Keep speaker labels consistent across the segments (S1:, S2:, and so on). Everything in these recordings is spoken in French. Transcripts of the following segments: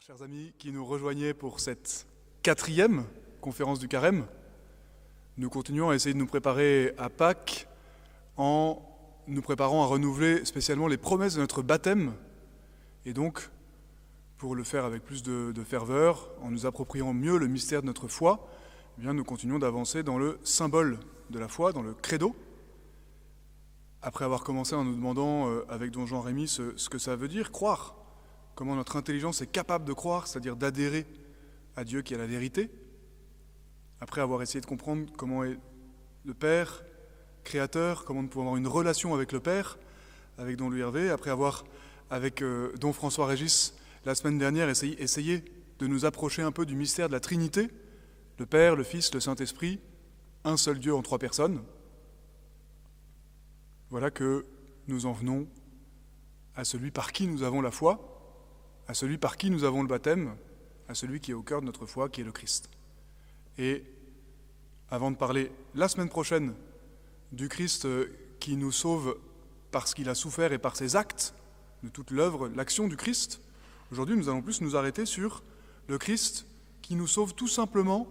S1: Chers amis qui nous rejoignaient pour cette quatrième conférence du carême. Nous continuons à essayer de nous préparer à Pâques en nous préparant à renouveler spécialement les promesses de notre baptême et donc pour le faire avec plus de, ferveur, en nous appropriant mieux le mystère de notre foi, eh bien nous continuons d'avancer dans le symbole de la foi, dans le credo. Après avoir commencé en nous demandant euh, avec don Jean Rémy ce que ça veut dire, croire, comment notre intelligence est capable de croire, c'est-à-dire d'adhérer à Dieu qui est la vérité, après avoir essayé de comprendre comment est le Père, créateur, comment nous pouvons avoir une relation avec le Père, avec Don Louis Hervé, après avoir, avec euh, Don François Régis, la semaine dernière, essayé, essayé de nous approcher un peu du mystère de la Trinité, le Père, le Fils, le Saint-Esprit, un seul Dieu en trois personnes. Voilà que nous en venons à celui par qui nous avons la foi, à celui par qui nous avons le baptême, à celui qui est au cœur de notre foi, qui est le Christ. Et avant de parler la semaine prochaine du Christ qui nous sauve parce qu'il a souffert et par ses actes, de toute l'œuvre, l'action du Christ, aujourd'hui nous allons plus nous arrêter sur le Christ qui nous sauve tout simplement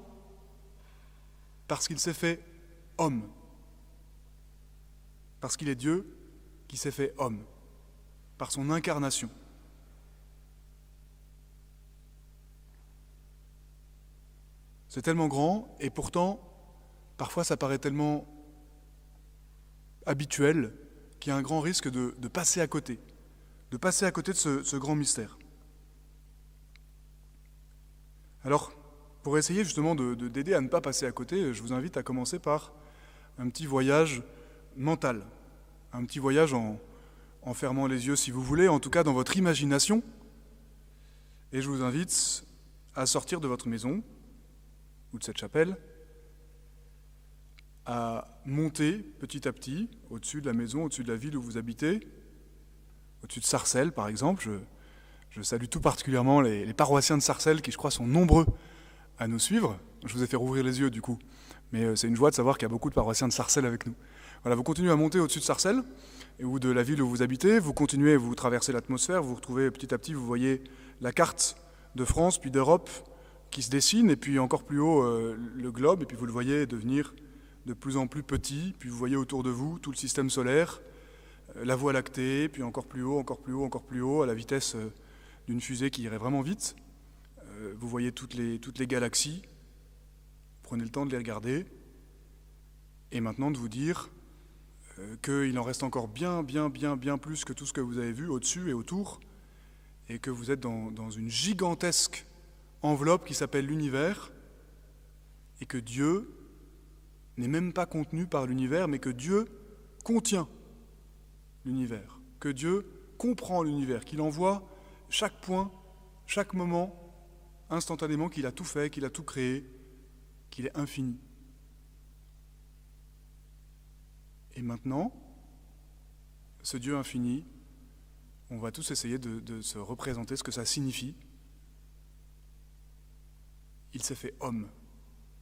S1: parce qu'il s'est fait homme, parce qu'il est Dieu qui s'est fait homme, par son incarnation. C'est tellement grand et pourtant, parfois ça paraît tellement habituel qu'il y a un grand risque de, passer à côté, de passer à côté de ce, grand mystère. Alors, pour essayer justement d'aider de, de, à ne pas passer à côté, je vous invite à commencer par un petit voyage mental, un petit voyage en fermant les yeux si vous voulez, en tout cas dans votre imagination. Et je vous invite à sortir de votre maison ou de cette chapelle, à monter petit à petit au-dessus de la maison, au-dessus de la ville où vous habitez, au-dessus de Sarcelles par exemple. Je, salue tout particulièrement les, les, paroissiens de Sarcelles qui, je crois, sont nombreux à nous suivre. Je vous ai fait rouvrir les yeux du coup, mais euh, c'est une joie de savoir qu'il y a beaucoup de paroissiens de Sarcelles avec nous. Voilà, vous continuez à monter au-dessus de Sarcelles ou de la ville où vous habitez, vous continuez, vous traversez l'atmosphère, vous retrouvez petit à petit, vous voyez la carte de France puis d'Europe qui se dessine, et puis encore plus haut euh, le globe, et puis vous le voyez devenir de plus en plus petit, puis vous voyez autour de vous tout le système solaire, euh, la Voie lactée, puis encore plus haut, encore plus haut, encore plus haut, à la vitesse euh, d'une fusée qui irait vraiment vite. Vous voyez toutes les, toutes les galaxies, prenez le temps de les regarder, et maintenant de vous dire qu'il en reste encore bien, bien, bien, bien plus que tout ce que vous avez vu au-dessus et autour, et que vous êtes dans, dans une gigantesque enveloppe qui s'appelle l'univers, et que Dieu n'est même pas contenu par l'univers, mais que Dieu contient l'univers, que Dieu comprend l'univers, qu'il envoie chaque point, chaque moment, instantanément, qu'il a tout fait, qu'il a tout créé, qu'il est infini. Et maintenant, ce Dieu infini, on va tous essayer de, de se représenter ce que ça signifie il s'est fait homme.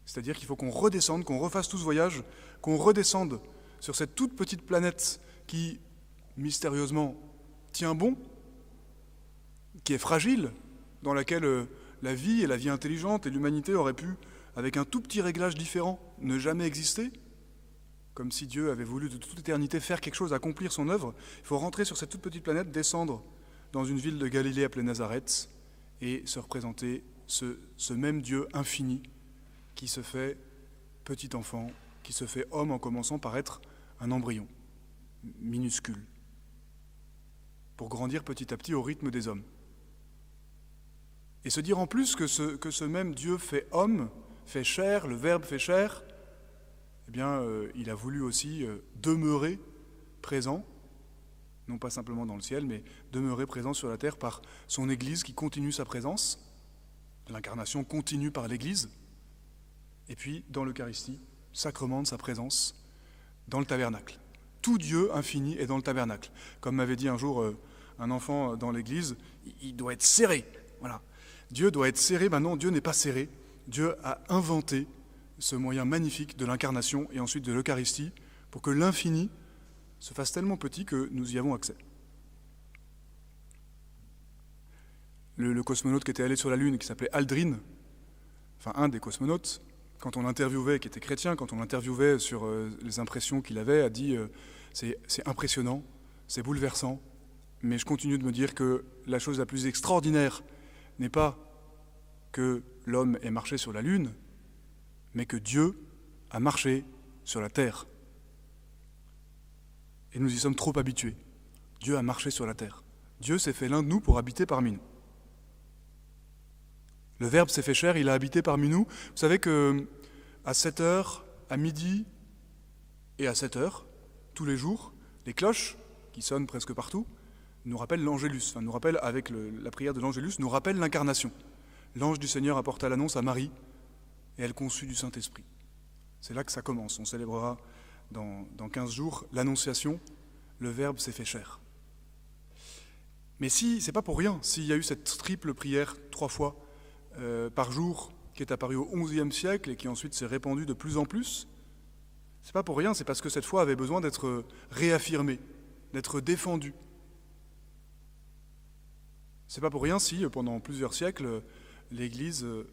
S1: C'est-à-dire qu'il faut qu'on redescende, qu'on refasse tout ce voyage, qu'on redescende sur cette toute petite planète qui, mystérieusement, tient bon, qui est fragile, dans laquelle la vie et la vie intelligente et l'humanité auraient pu, avec un tout petit réglage différent, ne jamais exister, comme si Dieu avait voulu de toute éternité faire quelque chose, accomplir son œuvre. Il faut rentrer sur cette toute petite planète, descendre dans une ville de Galilée appelée Nazareth et se représenter ce, même Dieu infini qui se fait petit enfant, qui se fait homme en commençant par être un embryon minuscule, pour grandir petit à petit au rythme des hommes. Et se dire en plus que ce, que ce même Dieu fait homme, fait chair, le Verbe fait chair, eh bien, euh, il a voulu aussi euh, demeurer présent, non pas simplement dans le ciel, mais demeurer présent sur la terre par son Église qui continue sa présence L'incarnation continue par l'Église, et puis dans l'Eucharistie, sacrement de sa présence dans le tabernacle. Tout Dieu infini est dans le tabernacle. Comme m'avait dit un jour euh, un enfant dans l'Église, il doit être serré. Voilà. Dieu doit être serré. Ben non, Dieu n'est pas serré. Dieu a inventé ce moyen magnifique de l'incarnation et ensuite de l'Eucharistie pour que l'infini se fasse tellement petit que nous y avons accès. Le, cosmonaute qui était allé sur la Lune, qui s'appelait Aldrin, enfin un des cosmonautes, quand on l'interviewait, qui était chrétien, quand on l'interviewait sur euh, les impressions qu'il avait, a dit euh, c'est impressionnant, c'est bouleversant, mais je continue de me dire que la chose la plus extraordinaire n'est pas que l'homme ait marché sur la Lune, mais que Dieu a marché sur la terre. Et nous y sommes trop habitués. Dieu a marché sur la terre. Dieu s'est fait l'un de nous pour habiter parmi nous. Le Verbe s'est fait chair, il a habité parmi nous. Vous savez que à 7 heures, à midi et à 7 heures, tous les jours, les cloches qui sonnent presque partout nous rappellent l'Angélus, enfin, nous rappellent avec la prière de l'Angélus, nous rappellent l'incarnation. L'ange du Seigneur apporta l'annonce à Marie et elle conçut du Saint-Esprit. C'est là que ça commence. On célébrera dans, dans 15 jours l'Annonciation, le Verbe s'est fait chair. Mais si, c'est pas pour rien, s'il y a eu cette triple prière trois fois euh, par jour qui est apparue au XIe siècle et qui ensuite s'est répandue de plus en plus, c'est pas pour rien, c'est parce que cette foi avait besoin d'être réaffirmée, d'être défendue. C'est pas pour rien si, pendant plusieurs siècles, l'Église euh,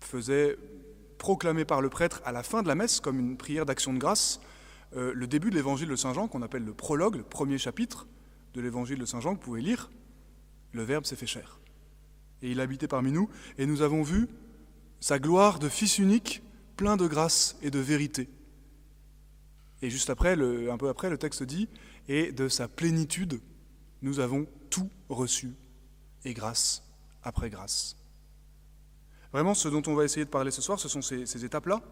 S1: faisait proclamer par le prêtre à la fin de la messe, comme une prière d'action de grâce, euh, le début de l'évangile de Saint Jean, qu'on appelle le prologue, le premier chapitre de l'évangile de Saint Jean, que vous pouvez lire. Le Verbe s'est fait chair. Et il habitait parmi nous, et nous avons vu sa gloire de Fils unique, plein de grâce et de vérité. Et juste après, un peu après, le texte dit Et de sa plénitude, nous avons tout reçu, et grâce après grâce. Vraiment, ce dont on va essayer de parler ce soir, ce sont ces, étapes-là.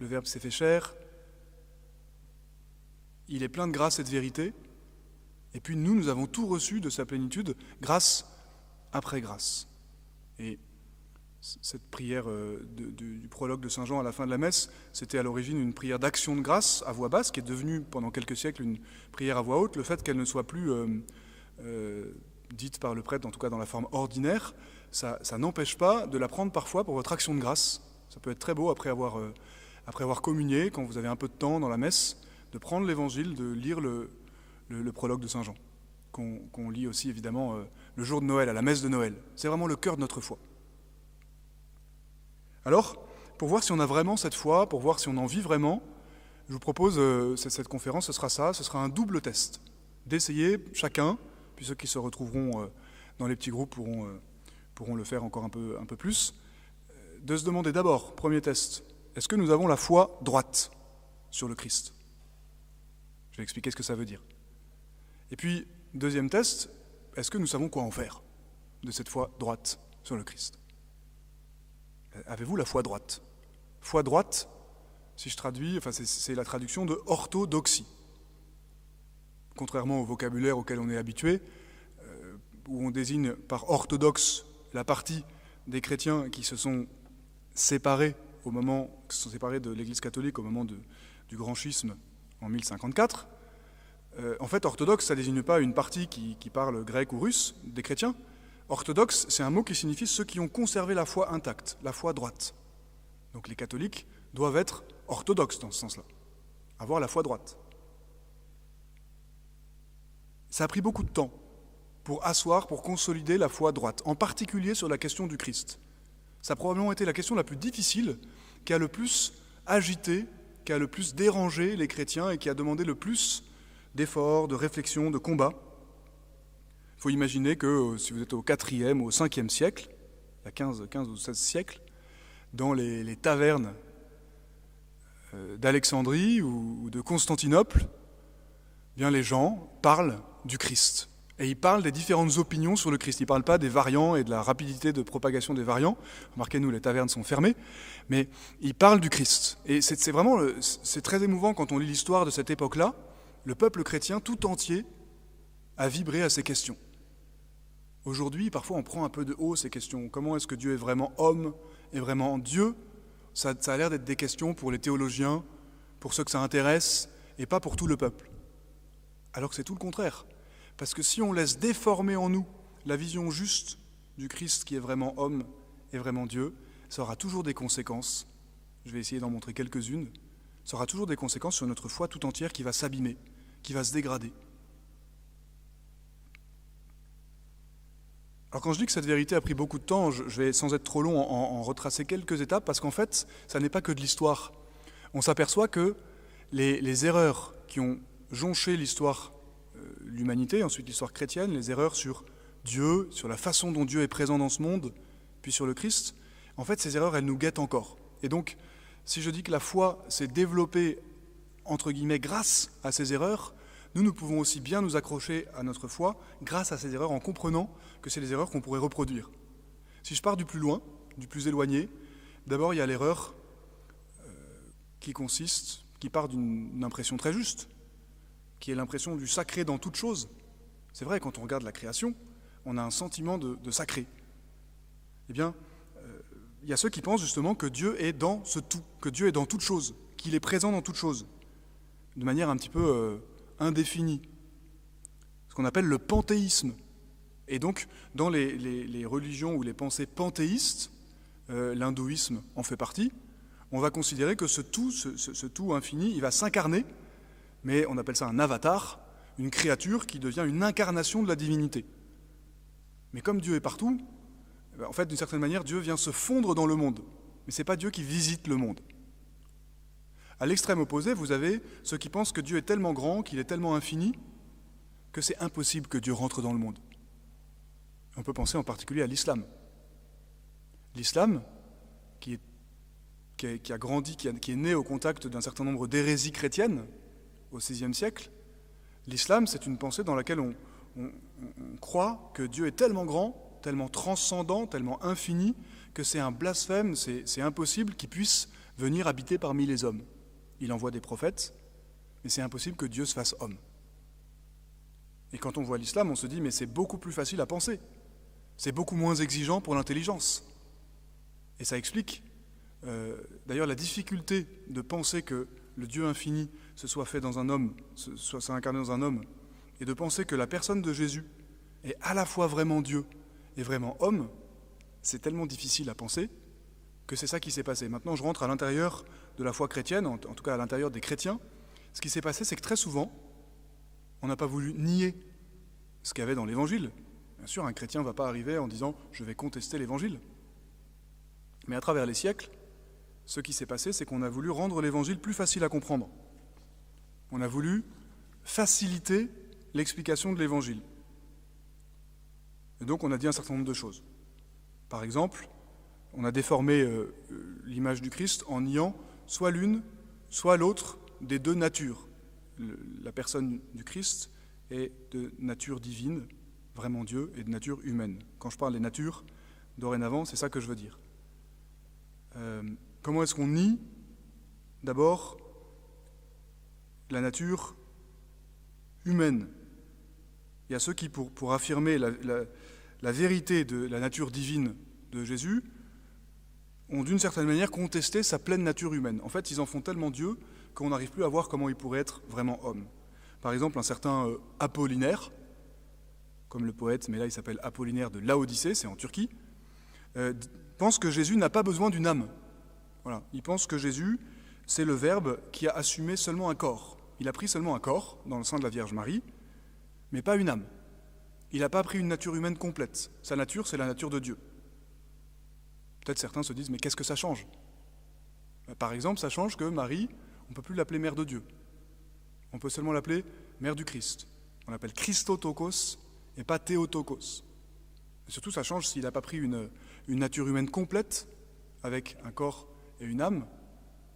S1: Le Verbe s'est fait chair, il est plein de grâce et de vérité, et puis nous, nous avons tout reçu de sa plénitude, grâce après grâce. Et cette prière euh, du prologue de Saint Jean à la fin de la messe, c'était à l'origine une prière d'action de grâce à voix basse, qui est devenue pendant quelques siècles une prière à voix haute. Le fait qu'elle ne soit plus euh, euh, dite par le prêtre, en tout cas dans la forme ordinaire, ça, n'empêche pas de la prendre parfois pour votre action de grâce. Ça peut être très beau après avoir, après avoir communié, quand vous avez un peu de temps dans la messe, de prendre l'évangile, de lire le, le, prologue de Saint Jean, qu'on lit aussi évidemment le jour de Noël, à la messe de Noël. C'est vraiment le cœur de notre foi. Alors, pour voir si on a vraiment cette foi, pour voir si on en vit vraiment, je vous propose, euh, cette, conférence, ce sera ça, ce sera un double test. D'essayer chacun, puis ceux qui se retrouveront dans les petits groupes pourront pourront le faire encore un peu, un peu plus, euh, de se demander d'abord, premier test, est-ce que nous avons la foi droite sur le Christ? Je vais expliquer ce que ça veut dire. Et puis, deuxième test, est-ce que nous savons quoi en faire de cette foi droite sur le Christ? Avez-vous la foi droite? Foi droite, si je traduis, enfin c'est la traduction de orthodoxie. Contrairement au vocabulaire auquel on est habitué, euh, où on désigne par orthodoxe la partie des chrétiens qui se sont séparés au moment, qui se sont séparés de l'Église catholique au moment du grand schisme en 1054. Euh, en fait, orthodoxe, ça ne désigne pas une partie qui, parle grec ou russe des chrétiens. Orthodoxe, c'est un mot qui signifie ceux qui ont conservé la foi intacte, la foi droite. Donc les catholiques doivent être orthodoxes dans ce sens-là, avoir la foi droite. Ça a pris beaucoup de temps pour asseoir, pour consolider la foi droite, en particulier sur la question du Christ. Ça a probablement été la question la plus difficile, qui a le plus agité, qui a le plus dérangé les chrétiens et qui a demandé le plus d'efforts, de réflexion, de combat. Il faut imaginer que euh, si vous êtes au 4e, au 5e siècle, il y a 15, 15 ou 16 siècles, dans les, tavernes euh, d'Alexandrie ou de Constantinople, bien les gens parlent du Christ. Et il parle des différentes opinions sur le Christ. Il ne parle pas des variants et de la rapidité de propagation des variants. Remarquez, nous, les tavernes sont fermées. Mais il parle du Christ. Et c'est vraiment, c'est très émouvant quand on lit l'histoire de cette époque-là. Le peuple chrétien tout entier a vibré à ces questions. Aujourd'hui, parfois, on prend un peu de haut ces questions. Comment est-ce que Dieu est vraiment homme et vraiment Dieu? Ça, a l'air d'être des questions pour les théologiens, pour ceux que ça intéresse, et pas pour tout le peuple. Alors que c'est tout le contraire. Parce que si on laisse déformer en nous la vision juste du Christ qui est vraiment homme et vraiment Dieu, ça aura toujours des conséquences. Je vais essayer d'en montrer quelques-unes. Ça aura toujours des conséquences sur notre foi tout entière qui va s'abîmer, qui va se dégrader. Alors quand je dis que cette vérité a pris beaucoup de temps, je vais sans être trop long en, retracer quelques étapes, parce qu'en fait, ça n'est pas que de l'histoire. On s'aperçoit que les, les, erreurs qui ont jonché l'histoire, euh, l'humanité, ensuite l'histoire chrétienne, les erreurs sur Dieu, sur la façon dont Dieu est présent dans ce monde, puis sur le Christ, en fait, ces erreurs, elles nous guettent encore. Et donc, si je dis que la foi s'est développée, entre guillemets, grâce à ces erreurs, nous, nous pouvons aussi bien nous accrocher à notre foi grâce à ces erreurs en comprenant que c'est les erreurs qu'on pourrait reproduire. Si je pars du plus loin, du plus éloigné, d'abord il y a l'erreur euh, qui consiste, qui part d'une impression très juste, qui est l'impression du sacré dans toute chose. C'est vrai, quand on regarde la création, on a un sentiment de, sacré. Eh bien, il y a ceux qui pensent justement que Dieu est dans ce tout, que Dieu est dans toute chose, qu'il est présent dans toute chose, de manière un petit peu euh, indéfini, ce qu'on appelle le panthéisme. Et donc, dans les, religions ou les pensées panthéistes, euh, l'hindouisme en fait partie, on va considérer que ce tout, ce, tout infini, il va s'incarner, mais on appelle ça un avatar, une créature qui devient une incarnation de la divinité. Mais comme Dieu est partout, en fait, d'une certaine manière, Dieu vient se fondre dans le monde. Mais ce n'est pas Dieu qui visite le monde. À l'extrême opposé, vous avez ceux qui pensent que Dieu est tellement grand, qu'il est tellement infini, que c'est impossible que Dieu rentre dans le monde. On peut penser en particulier à l'islam. L'islam, qui, a grandi, qui, est né au contact d'un certain nombre d'hérésies chrétiennes au VIe siècle, l'islam, c'est une pensée dans laquelle on croit que Dieu est tellement grand, tellement transcendant, tellement infini, que c'est un blasphème, c'est impossible qu'il puisse venir habiter parmi les hommes il envoie des prophètes, mais c'est impossible que Dieu se fasse homme. Et quand on voit l'islam, on se dit, mais c'est beaucoup plus facile à penser, c'est beaucoup moins exigeant pour l'intelligence. Et ça explique euh, d'ailleurs la difficulté de penser que le Dieu infini se soit fait dans un homme, se soit incarné dans un homme, et de penser que la personne de Jésus est à la fois vraiment Dieu et vraiment homme, c'est tellement difficile à penser que c'est ça qui s'est passé. Maintenant, je rentre à l'intérieur de la foi chrétienne, en, tout cas à l'intérieur des chrétiens. Ce qui s'est passé, c'est que très souvent, on n'a pas voulu nier ce qu'il y avait dans l'Évangile. Bien sûr, un chrétien ne va pas arriver en disant je vais contester l'Évangile. Mais à travers les siècles, ce qui s'est passé, c'est qu'on a voulu rendre l'Évangile plus facile à comprendre. On a voulu faciliter l'explication de l'Évangile. Et donc on a dit un certain nombre de choses. Par exemple, on a déformé euh, l'image du Christ en niant soit l'une, soit l'autre des deux natures. la personne du Christ est de nature divine, vraiment Dieu, et de nature humaine. Quand je parle des natures, dorénavant, c'est ça que je veux dire. Euh, comment est-ce qu'on nie d'abord la nature humaine? Il y a ceux qui, pour, affirmer la vérité de la nature divine de Jésus, ont d'une certaine manière contesté sa pleine nature humaine. En fait, ils en font tellement Dieu qu'on n'arrive plus à voir comment il pourrait être vraiment homme. Par exemple, un certain euh, Apollinaire, comme le poète, mais là il s'appelle Apollinaire de Laodicée, c'est en Turquie, euh, pense que Jésus n'a pas besoin d'une âme. Voilà. Il pense que Jésus, c'est le Verbe qui a assumé seulement un corps. Il a pris seulement un corps dans le sein de la Vierge Marie, mais pas une âme. Il n'a pas pris une nature humaine complète. Sa nature, c'est la nature de Dieu. Peut-être certains se disent, mais qu'est-ce que ça change? Bah, Par exemple, ça change que Marie, on ne peut plus l'appeler mère de Dieu. On peut seulement l'appeler mère du Christ. On l'appelle Christotokos et pas Théotokos. Et surtout, ça change s'il n'a pas pris une, nature humaine complète, avec un corps et une âme,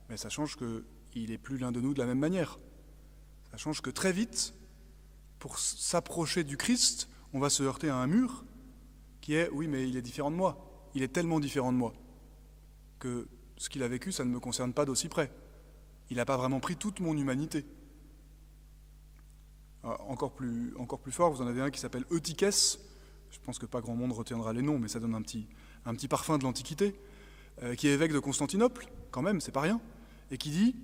S1: mais ça change qu'il n'est plus l'un de nous de la même manière. Ça change que très vite, pour s'approcher du Christ, on va se heurter à un mur qui est, oui, mais il est différent de moi il est tellement différent de moi que ce qu'il a vécu, ça ne me concerne pas d'aussi près. Il n'a pas vraiment pris toute mon humanité. Ah, encore, plus, fort, vous en avez un qui s'appelle Eutyches. Je pense que pas grand monde retiendra les noms, mais ça donne un petit, un petit parfum de l'Antiquité. Euh, qui est évêque de Constantinople, quand même, c'est pas rien, et qui dit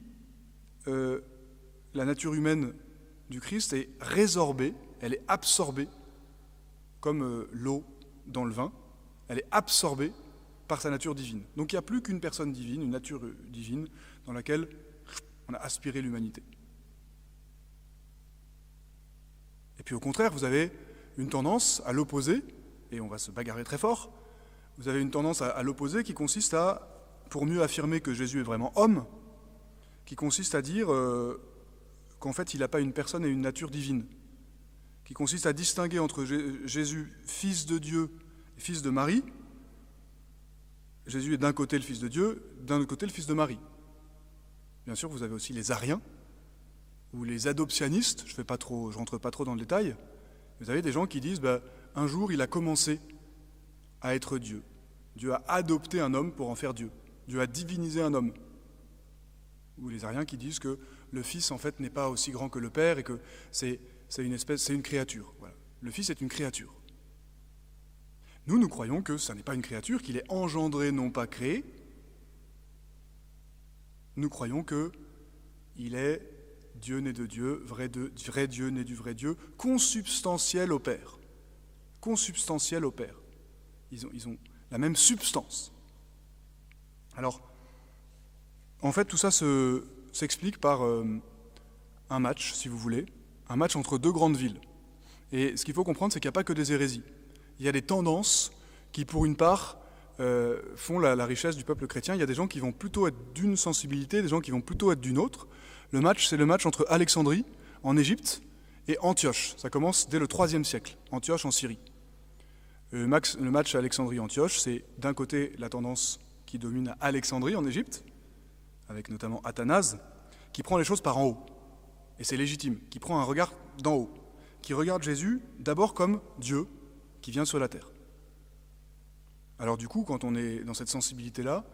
S1: euh, la nature humaine du Christ est résorbée, elle est absorbée, comme euh, l'eau dans le vin, elle est absorbée par sa nature divine. Donc il n'y a plus qu'une personne divine, une nature divine, dans laquelle on a aspiré l'humanité. Et puis au contraire, vous avez une tendance à l'opposé, et on va se bagarrer très fort. Vous avez une tendance à, l'opposé qui consiste à, pour mieux affirmer que Jésus est vraiment homme, qui consiste à dire euh, qu'en fait il n'a pas une personne et une nature divine, qui consiste à distinguer entre Jésus, fils de Dieu et fils de Marie. Jésus est d'un côté le fils de Dieu, d'un autre côté le fils de Marie. Bien sûr, vous avez aussi les Ariens ou les adoptionnistes. Je ne rentre pas trop dans le détail. Vous avez des gens qui disent, bah, un jour il a commencé à être Dieu. Dieu a adopté un homme pour en faire Dieu. Dieu a divinisé un homme. Ou les Ariens qui disent que le Fils, en fait, n'est pas aussi grand que le Père et que c'est une espèce, c'est une créature. Le Fils est une créature. Nous, nous croyons que ce n'est pas une créature, qu'il est engendré, non pas créé. Nous croyons que il est Dieu né de Dieu, vrai, Dieu né du vrai Dieu, consubstantiel au Père. Consubstantiel au Père. Ils ont, ils ont la même substance. Alors, en fait, tout ça s'explique par euh, un match, si vous voulez, un match entre deux grandes villes. Et ce qu'il faut comprendre, c'est qu'il n'y a pas que des hérésies. Il y a des tendances qui, pour une part, euh, font la, richesse du peuple chrétien. Il y a des gens qui vont plutôt être d'une sensibilité, des gens qui vont plutôt être d'une autre. Le match, c'est le match entre Alexandrie, en Égypte, et Antioche. Ça commence dès le IIIe siècle, Antioche en Syrie. Le match, le match Alexandrie-Antioche, c'est d'un côté la tendance qui domine à Alexandrie en Égypte, avec notamment Athanase, qui prend les choses par en haut. Et c'est légitime, qui prend un regard d'en haut, qui regarde Jésus d'abord comme Dieu qui vient sur la terre. Alors du coup, quand on est dans cette sensibilité-là,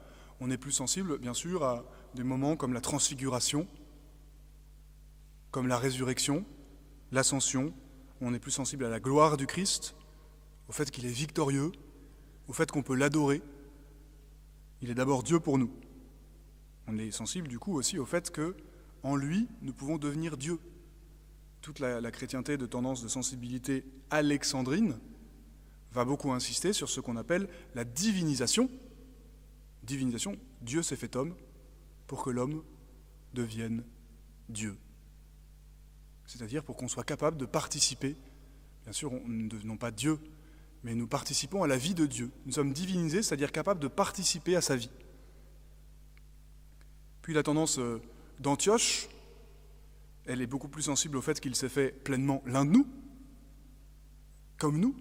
S1: on est plus sensible, bien sûr, à des moments comme la transfiguration, comme la résurrection, l'ascension. On est plus sensible à la gloire du Christ, au fait qu'il est victorieux, au fait qu'on peut l'adorer. Il est d'abord Dieu pour nous. On est sensible du coup aussi au fait que en lui, nous pouvons devenir Dieu. Toute la, chrétienté de tendance de sensibilité alexandrine va beaucoup insister sur ce qu'on appelle la divinisation. Divinisation, Dieu s'est fait homme pour que l'homme devienne Dieu. C'est-à-dire pour qu'on soit capable de participer, bien sûr, nous ne devenons pas Dieu, mais nous participons à la vie de Dieu. Nous sommes divinisés, c'est-à-dire capables de participer à sa vie. Puis la tendance euh, d'Antioche, elle est beaucoup plus sensible au fait qu'il s'est fait pleinement l'un de nous, comme nous,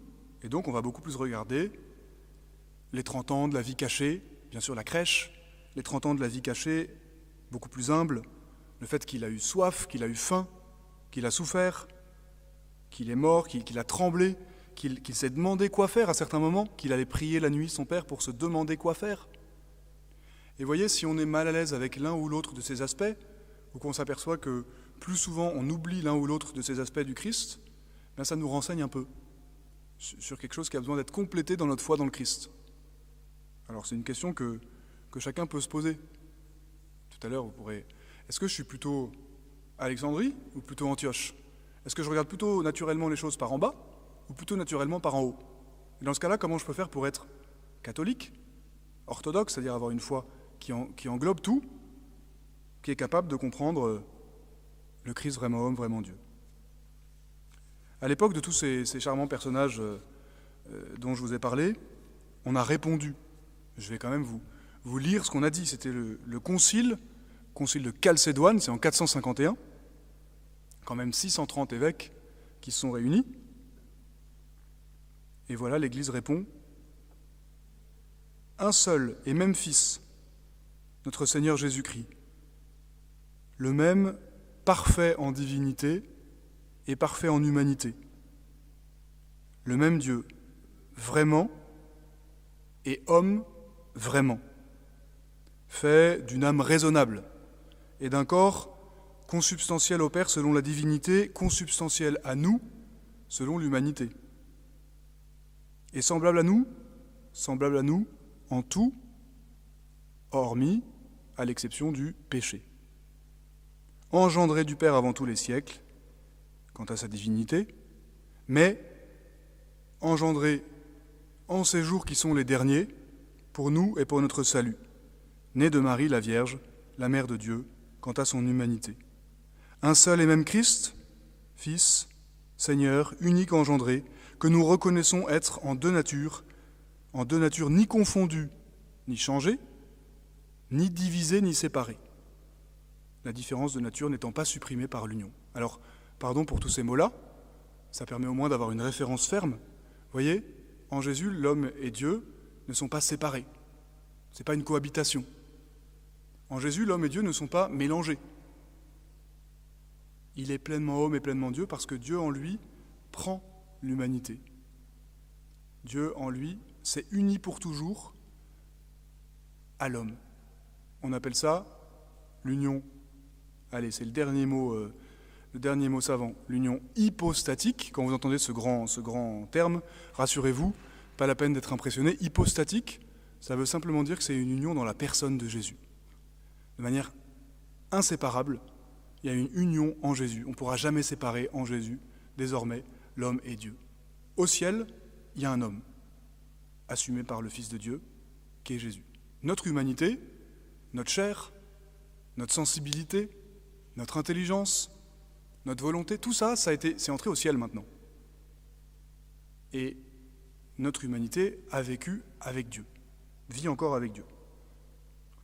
S1: et donc on va beaucoup plus regarder les 30 ans de la vie cachée, bien sûr la crèche, les 30 ans de la vie cachée, beaucoup plus humble, le fait qu'il a eu soif, qu'il a eu faim, qu'il a souffert, qu'il est mort, qu'il a tremblé, qu'il s'est demandé quoi faire à certains moments, qu'il allait prier la nuit son Père pour se demander quoi faire. Et voyez, si on est mal à l'aise avec l'un ou l'autre de ces aspects, ou qu'on s'aperçoit que plus souvent on oublie l'un ou l'autre de ces aspects du Christ, bien ça nous renseigne un peu sur quelque chose qui a besoin d'être complété dans notre foi dans le Christ. Alors c'est une question que, que chacun peut se poser. Tout à l'heure, vous pourrez... Est-ce que je suis plutôt Alexandrie ou plutôt Antioche? Est-ce que je regarde plutôt naturellement les choses par en bas ou plutôt naturellement par en haut? Et dans ce cas-là, comment je peux faire pour être catholique, orthodoxe, c'est-à-dire avoir une foi qui, englobe tout, qui est capable de comprendre euh, le Christ vraiment homme, vraiment Dieu À l'époque de tous ces, charmants personnages euh, euh, dont je vous ai parlé, on a répondu. Je vais quand même vous, vous lire ce qu'on a dit. C'était le, le concile, concile de Chalcédoine, c'est en 451, quand même 630 évêques qui se sont réunis. Et voilà, l'Église répond Un seul et même Fils, notre Seigneur Jésus-Christ, le même parfait en divinité et parfait en humanité, le même Dieu, vraiment, et homme vraiment, fait d'une âme raisonnable et d'un corps consubstantiel au Père selon la divinité, consubstantiel à nous selon l'humanité. Est semblable à nous, semblable à nous en tout, hormis à l'exception du péché. Engendré du Père avant tous les siècles, quant à sa divinité, mais engendré en ces jours qui sont les derniers, pour nous et pour notre salut, né de Marie la Vierge, la Mère de Dieu, quant à son humanité. Un seul et même Christ, Fils, Seigneur, unique engendré, que nous reconnaissons être en deux natures, en deux natures ni confondues, ni changées, ni divisées, ni séparées. La différence de nature n'étant pas supprimée par l'union. Alors, pardon pour tous ces mots-là, ça permet au moins d'avoir une référence ferme. Voyez, en Jésus, l'homme et Dieu ne sont pas séparés. Ce n'est pas une cohabitation. En Jésus, l'homme et Dieu ne sont pas mélangés. Il est pleinement homme et pleinement Dieu parce que Dieu en lui prend l'humanité. Dieu en lui s'est uni pour toujours à l'homme. On appelle ça l'union. Allez, c'est le dernier mot, euh, le dernier mot savant. L'union hypostatique. Quand vous entendez ce grand, ce grand terme, rassurez-vous, pas la peine d'être impressionné. Hypostatique, ça veut simplement dire que c'est une union dans la personne de Jésus. De manière inséparable, il y a une union en Jésus. On ne pourra jamais séparer en Jésus, désormais, l'homme et Dieu. Au ciel, il y a un homme, assumé par le Fils de Dieu, qui est Jésus. Notre humanité, notre chair, notre sensibilité, notre intelligence, notre volonté, tout ça, ça a été, c'est entré au ciel maintenant. Et notre humanité a vécu avec Dieu, vit encore avec Dieu.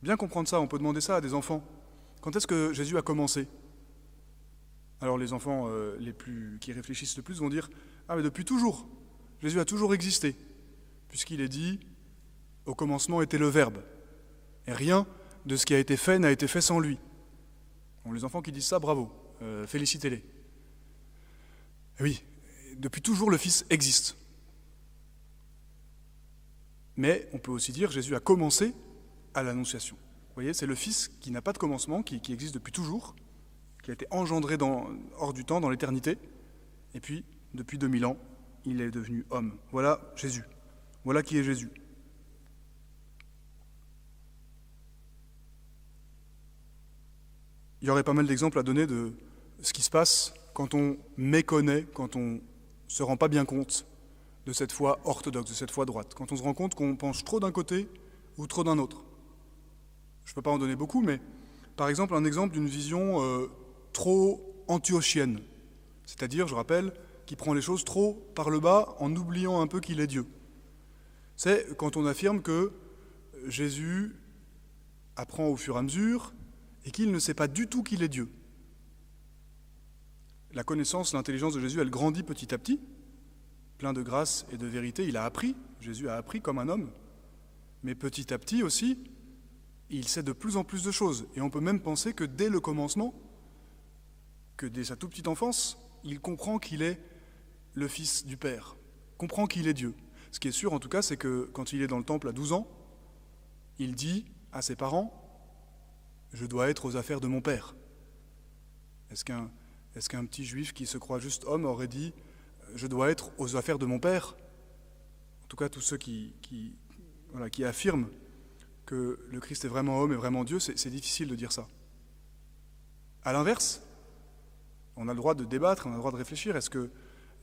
S1: Bien comprendre ça, on peut demander ça à des enfants. Quand est-ce que Jésus a commencé? Alors les enfants euh, les plus, qui réfléchissent le plus vont dire Ah, mais depuis toujours. Jésus a toujours existé, puisqu'il est dit Au commencement était le Verbe. Et rien de ce qui a été fait n'a été fait sans lui. les enfants qui disent ça, bravo, euh, félicitez-les. Oui, depuis toujours le Fils existe. Mais on peut aussi dire Jésus a commencé à l'Annonciation. Vous voyez, c'est le Fils qui n'a pas de commencement, qui, existe depuis toujours, qui a été engendré hors du temps, dans l'éternité, et puis, depuis 2000 ans, il est devenu homme. Voilà Jésus. Voilà qui est Jésus. Il y aurait pas mal d'exemples à donner de ce qui se passe quand on méconnaît, quand on ne se rend pas bien compte de cette foi orthodoxe, de cette foi droite, quand on se rend compte qu'on penche trop d'un côté ou trop d'un autre. Je ne peux pas en donner beaucoup, mais par exemple un exemple d'une vision euh, trop antiochienne, c'est-à-dire, je rappelle, qui prend les choses trop par le bas en oubliant un peu qu'il est Dieu. C'est quand on affirme que Jésus apprend au fur et à mesure et qu'il ne sait pas du tout qu'il est Dieu. La connaissance, l'intelligence de Jésus, elle grandit petit à petit, plein de grâce et de vérité. Il a appris, Jésus a appris comme un homme. Mais petit à petit aussi, il sait de plus en plus de choses. Et on peut même penser que dès le commencement, que dès sa toute petite enfance, il comprend qu'il est le Fils du Père, comprend qu'il est Dieu. Ce qui est sûr en tout cas, c'est que quand il est dans le temple à 12 ans, il dit à ses parents, je dois être aux affaires de mon Père. Est-ce qu'un est petit juif qui se croit juste homme aurait dit, je dois être aux affaires de mon Père? En tout cas, tous ceux qui, qui, voilà, qui affirment que le Christ est vraiment homme et vraiment Dieu, c'est difficile de dire ça. À l'inverse, on a le droit de débattre, on a le droit de réfléchir. Est-ce que,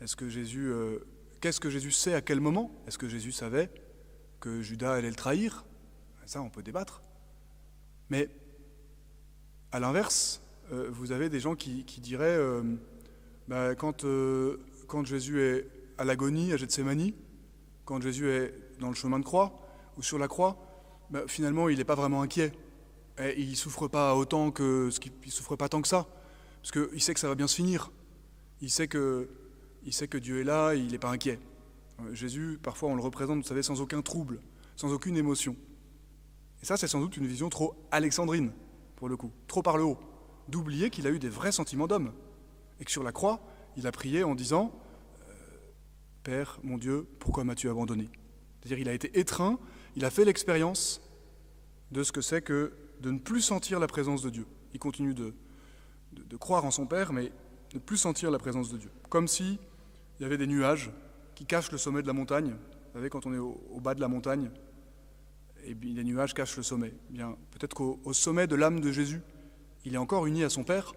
S1: est que Jésus, euh, qu'est-ce que Jésus sait à quel moment? Est-ce que Jésus savait que Judas allait le trahir? Ça, on peut débattre. Mais à l'inverse, euh, vous avez des gens qui, diraient, euh, bah, quand, quand Jésus est à l'agonie, à Gethsemane, quand Jésus est dans le chemin de croix ou sur la croix, bah, finalement, il n'est pas vraiment inquiet. Et il ne souffre pas autant que ce il souffre pas tant que ça, parce qu'il sait que ça va bien se finir. Il sait que, il sait que Dieu est là, il n'est pas inquiet. Euh, Jésus, parfois, on le représente, vous savez, sans aucun trouble, sans aucune émotion. Et ça, c'est sans doute une vision trop alexandrine, trop par le haut, d'oublier qu'il a eu des vrais sentiments d'homme, et que sur la croix, il a prié en disant euh, Père, mon Dieu, pourquoi m'as-tu abandonné? C'est-à-dire, il a été étreint il a fait l'expérience de ce que c'est que de ne plus sentir la présence de Dieu. Il continue de, croire en son Père, mais ne plus sentir la présence de Dieu. Comme si il y avait des nuages qui cachent le sommet de la montagne. Vous savez, quand on est au, bas de la montagne, et bien, les nuages cachent le sommet. Eh bien, peut-être qu'au sommet de l'âme de Jésus, il est encore uni à son Père,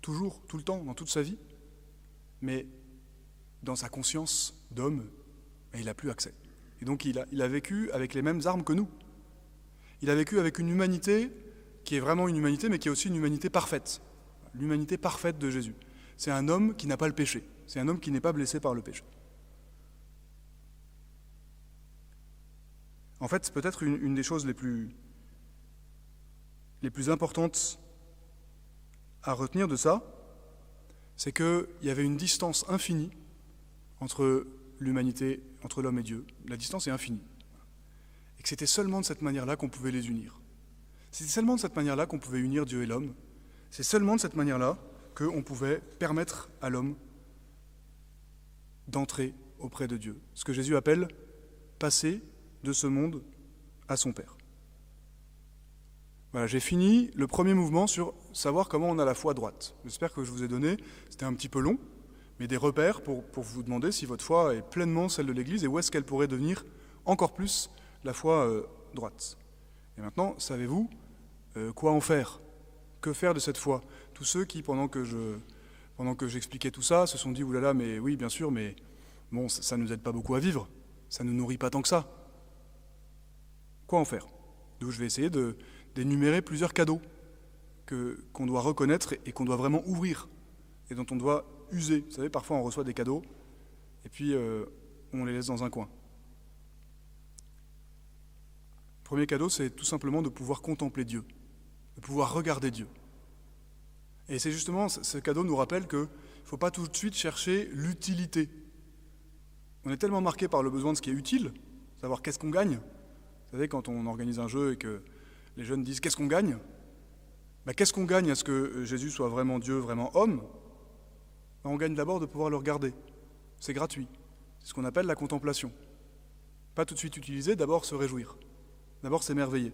S1: toujours, tout le temps, dans toute sa vie, mais dans sa conscience d'homme, il n'a plus accès. Et donc il a, vécu avec les mêmes armes que nous. Il a vécu avec une humanité qui est vraiment une humanité, mais qui est aussi une humanité parfaite. L'humanité parfaite de Jésus. C'est un homme qui n'a pas le péché. C'est un homme qui n'est pas blessé par le péché. En fait, peut-être une, des choses les plus, importantes à retenir de ça, c'est qu'il y avait une distance infinie entre l'humanité, entre l'homme et Dieu. La distance est infinie. Et que c'était seulement de cette manière-là qu'on pouvait les unir. C'était seulement de cette manière-là qu'on pouvait unir Dieu et l'homme. C'est seulement de cette manière-là qu'on pouvait permettre à l'homme d'entrer auprès de Dieu. Ce que Jésus appelle passer de ce monde à son Père. Voilà, j'ai fini le premier mouvement sur savoir comment on a la foi droite. J'espère que je vous ai donné, c'était un petit peu long, mais des repères pour, pour vous demander si votre foi est pleinement celle de l'Église et où est-ce qu'elle pourrait devenir encore plus la foi euh, droite. Et maintenant, savez-vous euh, quoi en faire? Que faire de cette foi? Tous ceux qui, pendant que je, pendant que j'expliquais tout ça, se sont dit oulala, mais oui, bien sûr, mais bon, ça ne nous aide pas beaucoup à vivre, ça ne nous nourrit pas tant que ça. Quoi en faire D'où je vais essayer d'énumérer plusieurs cadeaux que, qu'on doit reconnaître et qu'on doit vraiment ouvrir et dont on doit user. Vous savez, parfois on reçoit des cadeaux et puis euh, on les laisse dans un coin. Le premier cadeau, c'est tout simplement de pouvoir contempler Dieu, de pouvoir regarder Dieu. Et c'est justement, ce cadeau nous rappelle qu'il ne faut pas tout de suite chercher l'utilité. On est tellement marqué par le besoin de ce qui est utile, savoir qu'est-ce qu'on gagne. Vous savez, quand on organise un jeu et que les jeunes disent qu'est-ce qu'on gagne? Ben, Qu'est-ce qu'on gagne à ce que Jésus soit vraiment Dieu, vraiment homme? Ben, On gagne d'abord de pouvoir le regarder. C'est gratuit. C'est ce qu'on appelle la contemplation. Pas tout de suite utiliser, d'abord se réjouir. D'abord s'émerveiller.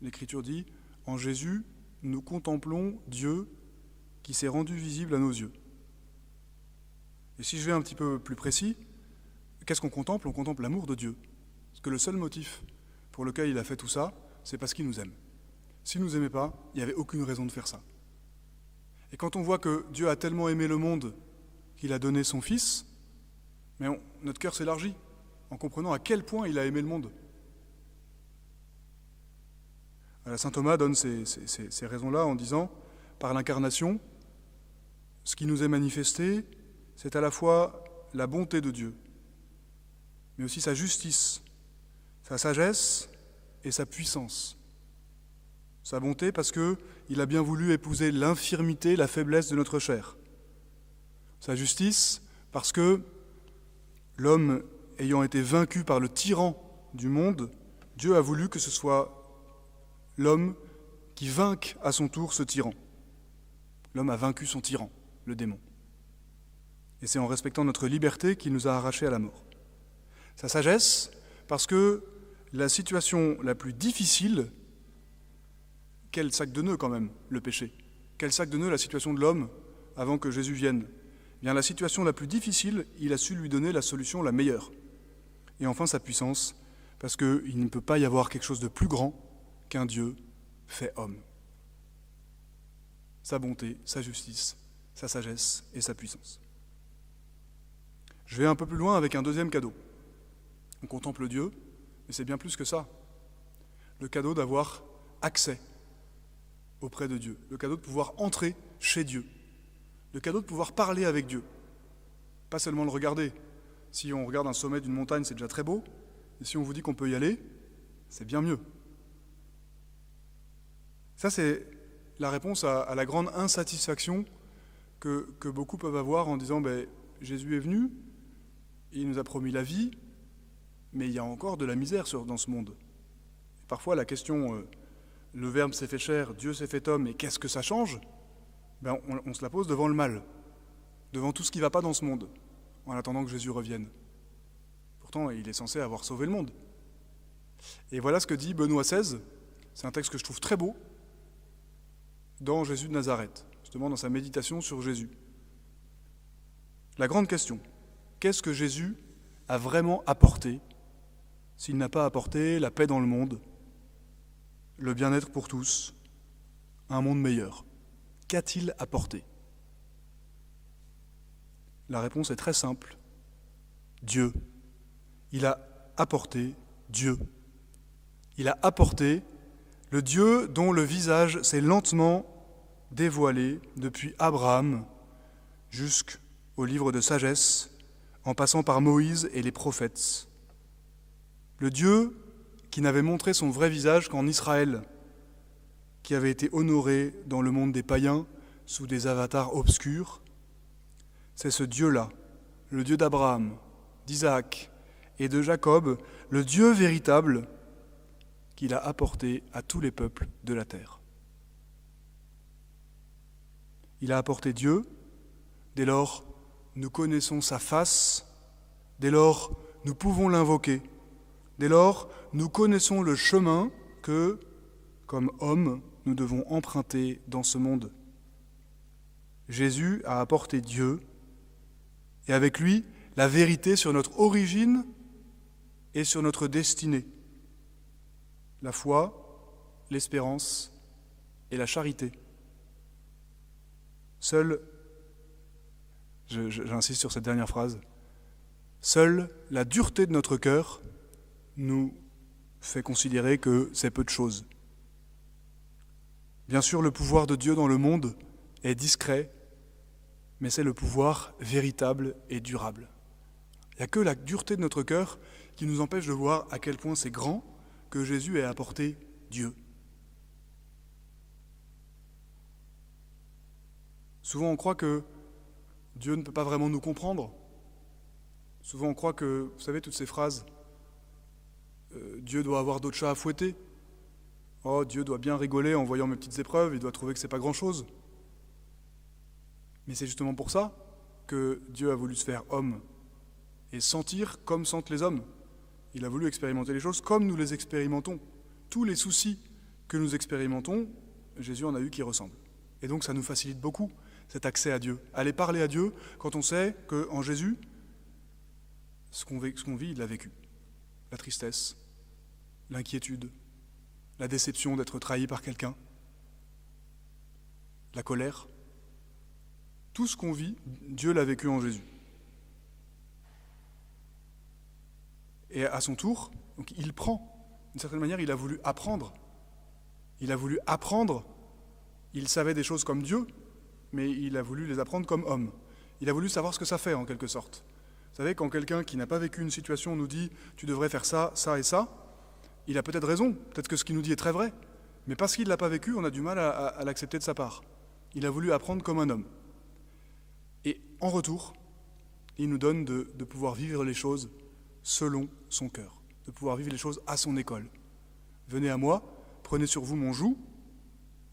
S1: L'Écriture dit, en Jésus, nous contemplons Dieu qui s'est rendu visible à nos yeux. Et si je vais un petit peu plus précis, qu'est-ce qu'on contemple? On contemple l'amour de Dieu. Que le seul motif pour lequel il a fait tout ça, c'est parce qu'il nous aime. S'il ne nous aimait pas, il n'y avait aucune raison de faire ça. Et quand on voit que Dieu a tellement aimé le monde qu'il a donné son Fils, notre cœur s'élargit en comprenant à quel point il a aimé le monde. Saint Thomas donne ces raisons-là en disant, par l'incarnation, ce qui nous est manifesté, c'est à la fois la bonté de Dieu, mais aussi sa justice, sa sagesse et sa puissance. Sa bonté parce que il a bien voulu épouser l'infirmité, la faiblesse de notre chair. Sa justice parce que l'homme ayant été vaincu par le tyran du monde, Dieu a voulu que ce soit l'homme qui vainque à son tour ce tyran. L'homme a vaincu son tyran, le démon. Et c'est en respectant notre liberté qu'il nous a arrachés à la mort. Sa sagesse, parce que la situation la plus difficile, quel sac de nœuds quand même, le péché? Quel sac de nœuds la situation de l'homme avant que Jésus vienne? Eh Bien la situation la plus difficile, il a su lui donner la solution la meilleure. Et enfin sa puissance, parce qu'il ne peut pas y avoir quelque chose de plus grand qu'un Dieu fait homme. Sa bonté, sa justice, sa sagesse et sa puissance. Je vais un peu plus loin avec un deuxième cadeau. On contemple Dieu, mais c'est bien plus que ça. Le cadeau d'avoir accès auprès de Dieu, le cadeau de pouvoir entrer chez Dieu, le cadeau de pouvoir parler avec Dieu, pas seulement le regarder. Si on regarde un sommet d'une montagne, c'est déjà très beau, et si on vous dit qu'on peut y aller, c'est bien mieux. Ça, c'est la réponse à, la grande insatisfaction que, que, beaucoup peuvent avoir en disant ben, Jésus est venu, il nous a promis la vie, mais il y a encore de la misère dans ce monde. Parfois, la question euh, le Verbe s'est fait chair, Dieu s'est fait homme, et qu'est-ce que ça change? Ben, on, on, se la pose devant le mal, devant tout ce qui ne va pas dans ce monde, en attendant que Jésus revienne. Pourtant, il est censé avoir sauvé le monde. Et voilà ce que dit Benoît XVI, c'est un texte que je trouve très beau, dans Jésus de Nazareth, justement dans sa méditation sur Jésus. La grande question, qu'est-ce que Jésus a vraiment apporté s'il n'a pas apporté la paix dans le monde, le bien-être pour tous, un monde meilleur Qu'a-t-il apporté? La réponse est très simple. Dieu. Il a apporté Dieu. Il a apporté le Dieu dont le visage s'est lentement dévoilé depuis Abraham jusqu'au livre de sagesse, en passant par Moïse et les prophètes. Le Dieu qui n'avait montré son vrai visage qu'en Israël, qui avait été honoré dans le monde des païens sous des avatars obscurs, c'est ce Dieu-là, le Dieu d'Abraham, d'Isaac et de Jacob, le Dieu véritable qu'il a apporté à tous les peuples de la terre. Il a apporté Dieu, dès lors nous connaissons sa face, dès lors nous pouvons l'invoquer, dès lors nous connaissons le chemin que, comme hommes, nous devons emprunter dans ce monde. Jésus a apporté Dieu, et avec lui la vérité sur notre origine et sur notre destinée, la foi, l'espérance et la charité. Seule, j'insiste sur cette dernière phrase, seule la dureté de notre cœur nous fait considérer que c'est peu de choses. Bien sûr, le pouvoir de Dieu dans le monde est discret, mais c'est le pouvoir véritable et durable. Il n'y a que la dureté de notre cœur qui nous empêche de voir à quel point c'est grand que Jésus ait apporté Dieu. Souvent on croit que Dieu ne peut pas vraiment nous comprendre. Souvent on croit que, vous savez, toutes ces phrases, euh, Dieu doit avoir d'autres chats à fouetter. Oh, Dieu doit bien rigoler en voyant mes petites épreuves, il doit trouver que c'est pas grand-chose. Mais c'est justement pour ça que Dieu a voulu se faire homme et sentir comme sentent les hommes. Il a voulu expérimenter les choses comme nous les expérimentons. Tous les soucis que nous expérimentons, Jésus en a eu qui ressemblent. Et donc ça nous facilite beaucoup cet accès à Dieu. Aller parler à Dieu quand on sait qu'en Jésus, ce qu'on vit, il l'a vécu. La tristesse, l'inquiétude, la déception d'être trahi par quelqu'un, la colère. Tout ce qu'on vit, Dieu l'a vécu en Jésus. Et à son tour, il prend. D'une certaine manière, il a voulu apprendre. Il a voulu apprendre. Il savait des choses comme Dieu, mais il a voulu les apprendre comme homme. Il a voulu savoir ce que ça fait, en quelque sorte. Vous savez, quand quelqu'un qui n'a pas vécu une situation nous dit tu devrais faire ça, ça et ça, il a peut-être raison, peut-être que ce qu'il nous dit est très vrai, mais parce qu'il ne l'a pas vécu, on a du mal à, l'accepter de sa part. Il a voulu apprendre comme un homme. Et en retour, il nous donne de, de pouvoir vivre les choses selon son cœur, de pouvoir vivre les choses à son école. Venez à moi, prenez sur vous mon joug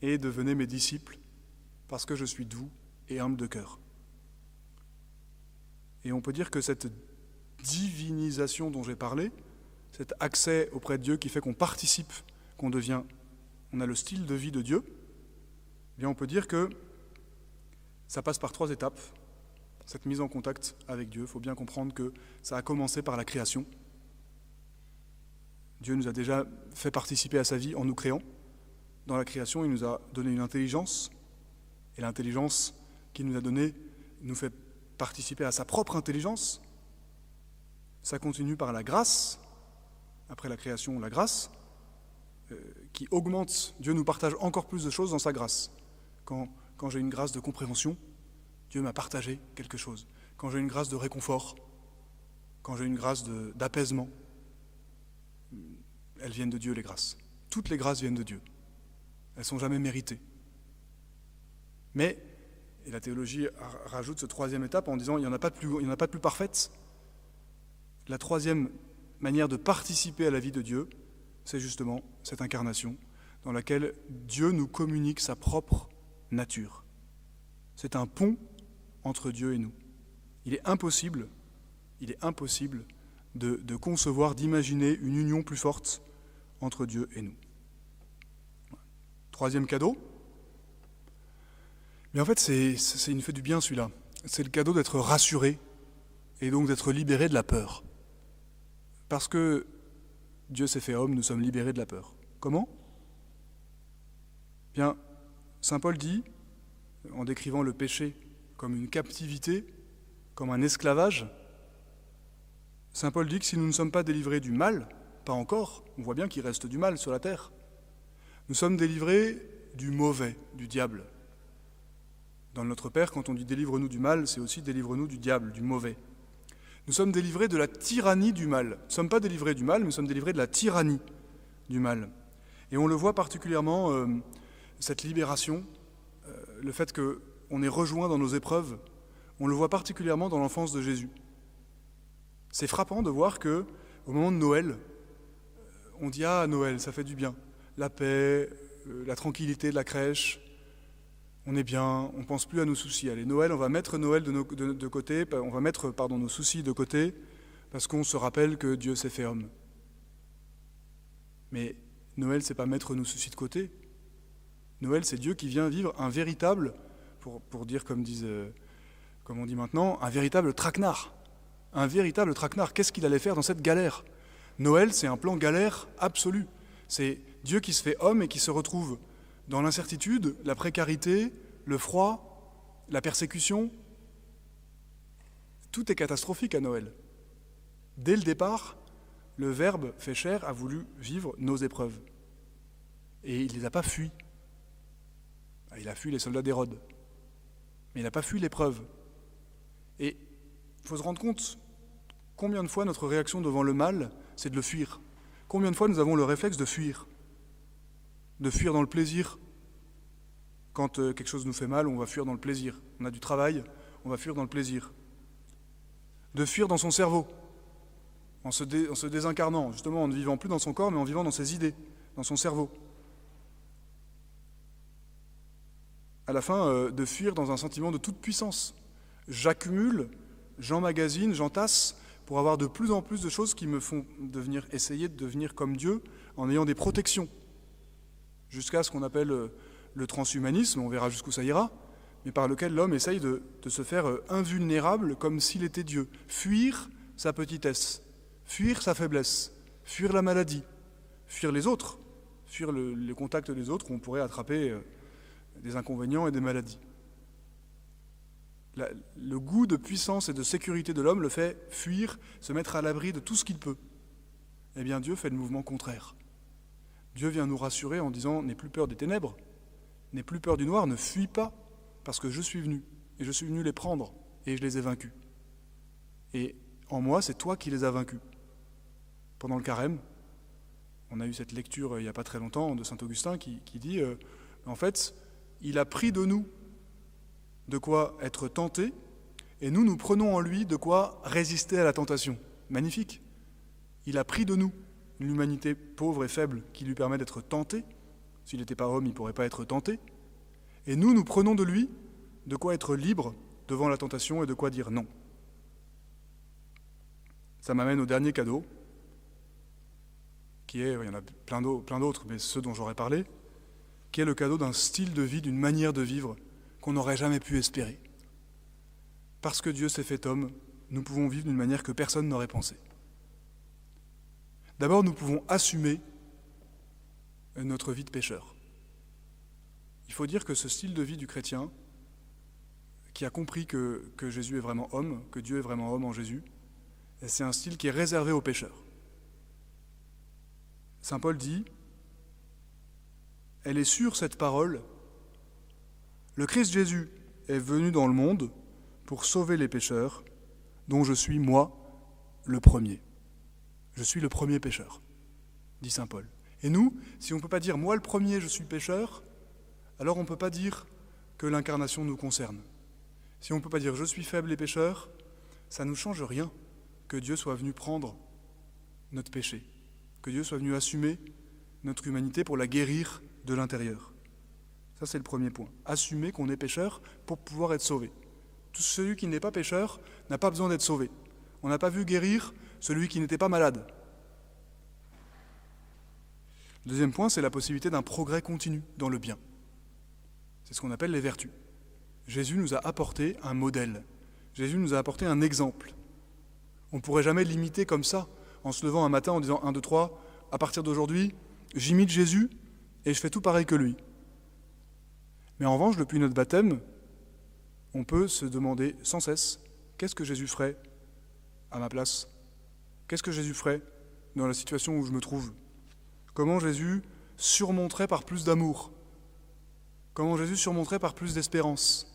S1: et devenez mes disciples, parce que je suis doux et humble de cœur. Et on peut dire que cette divinisation dont j'ai parlé, cet accès auprès de Dieu qui fait qu'on participe, qu'on devient, on a le style de vie de Dieu, eh bien on peut dire que ça passe par trois étapes cette mise en contact avec Dieu. Il faut bien comprendre que ça a commencé par la création. Dieu nous a déjà fait participer à sa vie en nous créant. Dans la création, il nous a donné une intelligence, et l'intelligence qu'il nous a donnée nous fait participer à sa propre intelligence. Ça continue par la grâce, après la création, la grâce, euh, qui augmente. Dieu nous partage encore plus de choses dans sa grâce. Quand, quand j'ai une grâce de compréhension, Dieu m'a partagé quelque chose. Quand j'ai une grâce de réconfort, quand j'ai une grâce d'apaisement, elles viennent de Dieu, les grâces. Toutes les grâces viennent de Dieu. Elles ne sont jamais méritées. Mais, et la théologie rajoute cette troisième étape en disant il n'y en, a pas de plus, en a pas de plus parfaite. La troisième manière de participer à la vie de Dieu, c'est justement cette incarnation dans laquelle Dieu nous communique sa propre nature. C'est un pont entre Dieu et nous. Il est impossible, il est impossible de, concevoir, d'imaginer une union plus forte entre Dieu et nous. Troisième cadeau. Mais en fait, c'est, nous fait du bien celui-là. C'est le cadeau d'être rassuré et donc d'être libéré de la peur. Parce que Dieu s'est fait homme, nous sommes libérés de la peur. Comment? Bien, Saint Paul dit, en décrivant le péché comme une captivité, comme un esclavage. Saint Paul dit que si nous ne sommes pas délivrés du mal, pas encore, on voit bien qu'il reste du mal sur la terre, nous sommes délivrés du mauvais, du diable. Dans notre Père, quand on dit délivre-nous du mal, c'est aussi délivre-nous du diable, du mauvais. Nous sommes délivrés de la tyrannie du mal. Nous ne sommes pas délivrés du mal, nous sommes délivrés de la tyrannie du mal. Et on le voit particulièrement, euh, cette libération, euh, le fait qu'on est rejoint dans nos épreuves, on le voit particulièrement dans l'enfance de Jésus. C'est frappant de voir que au moment de Noël, on dit ah Noël, ça fait du bien, la paix, euh, la tranquillité de la crèche, on est bien, on pense plus à nos soucis. Allez, Noël, on va mettre Noël de, côté, on va mettre nos soucis de côté, parce qu'on se rappelle que Dieu s'est fait homme. Mais Noël, c'est pas mettre nos soucis de côté. Noël, c'est Dieu qui vient vivre un véritable, pour, pour dire comme, disent, euh, comme on dit maintenant, un véritable traquenard. Un véritable traquenard. Qu'est-ce qu'il allait faire dans cette galère? Noël, c'est un plan galère absolu. C'est Dieu qui se fait homme et qui se retrouve dans l'incertitude, la précarité, le froid, la persécution. Tout est catastrophique à Noël. Dès le départ, le Verbe fait chair a voulu vivre nos épreuves. Et il ne les a pas fuis. Ah, il a fui les soldats d'Hérode. Mais il n'a pas fui l'épreuve. Et il faut se rendre compte combien de fois notre réaction devant le mal, c'est de le fuir. Combien de fois nous avons le réflexe de fuir? De fuir dans le plaisir. Quand euh, quelque chose nous fait mal, on va fuir dans le plaisir. On a du travail, on va fuir dans le plaisir. De fuir dans son cerveau, en se, désincarnant, justement en ne vivant plus dans son corps, mais en vivant dans ses idées, dans son cerveau. À la fin, euh, de fuir dans un sentiment de toute puissance. J'accumule, j'emmagasine, j'entasse pour avoir de plus en plus de choses qui me font devenir, essayer de devenir comme Dieu en ayant des protections jusqu'à ce qu'on appelle euh, le transhumanisme, on verra jusqu'où ça ira, mais par lequel l'homme essaye de, se faire euh, invulnérable comme s'il était Dieu. Fuir sa petitesse, fuir sa faiblesse, fuir la maladie, fuir les autres, fuir le, les contacts des autres où on pourrait attraper euh, des inconvénients et des maladies. le goût de puissance et de sécurité de l'homme le fait fuir, se mettre à l'abri de tout ce qu'il peut. Eh bien Dieu fait le mouvement contraire. Dieu vient nous rassurer en disant N'aie plus peur des ténèbres, n'aie plus peur du noir, ne fuis pas, parce que je suis venu, et je suis venu les prendre, et je les ai vaincus. Et en moi, c'est toi qui les as vaincus. Pendant le carême, on a eu cette lecture euh, il n'y a pas très longtemps de Saint Augustin qui, dit euh, En fait, il a pris de nous de quoi être tenté, et nous, nous prenons en lui de quoi résister à la tentation. Magnifique. Il a pris de nous l'humanité pauvre et faible qui lui permet d'être tenté. S'il n'était pas homme, il ne pourrait pas être tenté. Et nous, nous prenons de lui de quoi être libre devant la tentation et de quoi dire non. Ça m'amène au dernier cadeau, qui est, il y en a plein d'autres, mais ceux dont j'aurais parlé, qui est le cadeau d'un style de vie, d'une manière de vivre qu'on n'aurait jamais pu espérer. Parce que Dieu s'est fait homme, nous pouvons vivre d'une manière que personne n'aurait pensé. D'abord, nous pouvons assumer notre vie de pécheur. Il faut dire que ce style de vie du chrétien, qui a compris que, Jésus est vraiment homme, que Dieu est vraiment homme en Jésus, c'est un style qui est réservé aux pécheurs. Saint Paul dit, elle est sûre cette parole, le Christ Jésus est venu dans le monde pour sauver les pécheurs, dont je suis moi le premier. Je suis le premier pécheur, dit Saint Paul. Et nous, si on ne peut pas dire moi le premier, je suis pécheur, alors on ne peut pas dire que l'incarnation nous concerne. Si on ne peut pas dire je suis faible et pécheur, ça ne nous change rien que Dieu soit venu prendre notre péché, que Dieu soit venu assumer notre humanité pour la guérir de l'intérieur. Ça, c'est le premier point. Assumer qu'on est pécheur pour pouvoir être sauvé. Tout celui qui n'est pas pécheur n'a pas besoin d'être sauvé. On n'a pas vu guérir celui qui n'était pas malade. Le deuxième point, c'est la possibilité d'un progrès continu dans le bien. C'est ce qu'on appelle les vertus. Jésus nous a apporté un modèle. Jésus nous a apporté un exemple. On ne pourrait jamais l'imiter comme ça, en se levant un matin en disant 1, 2, 3, à partir d'aujourd'hui, j'imite Jésus et je fais tout pareil que lui. Mais en revanche, depuis notre baptême, on peut se demander sans cesse, qu'est-ce que Jésus ferait à ma place? Qu'est-ce que Jésus ferait dans la situation où je me trouve? Comment Jésus surmonterait par plus d'amour? Comment Jésus surmonterait par plus d'espérance?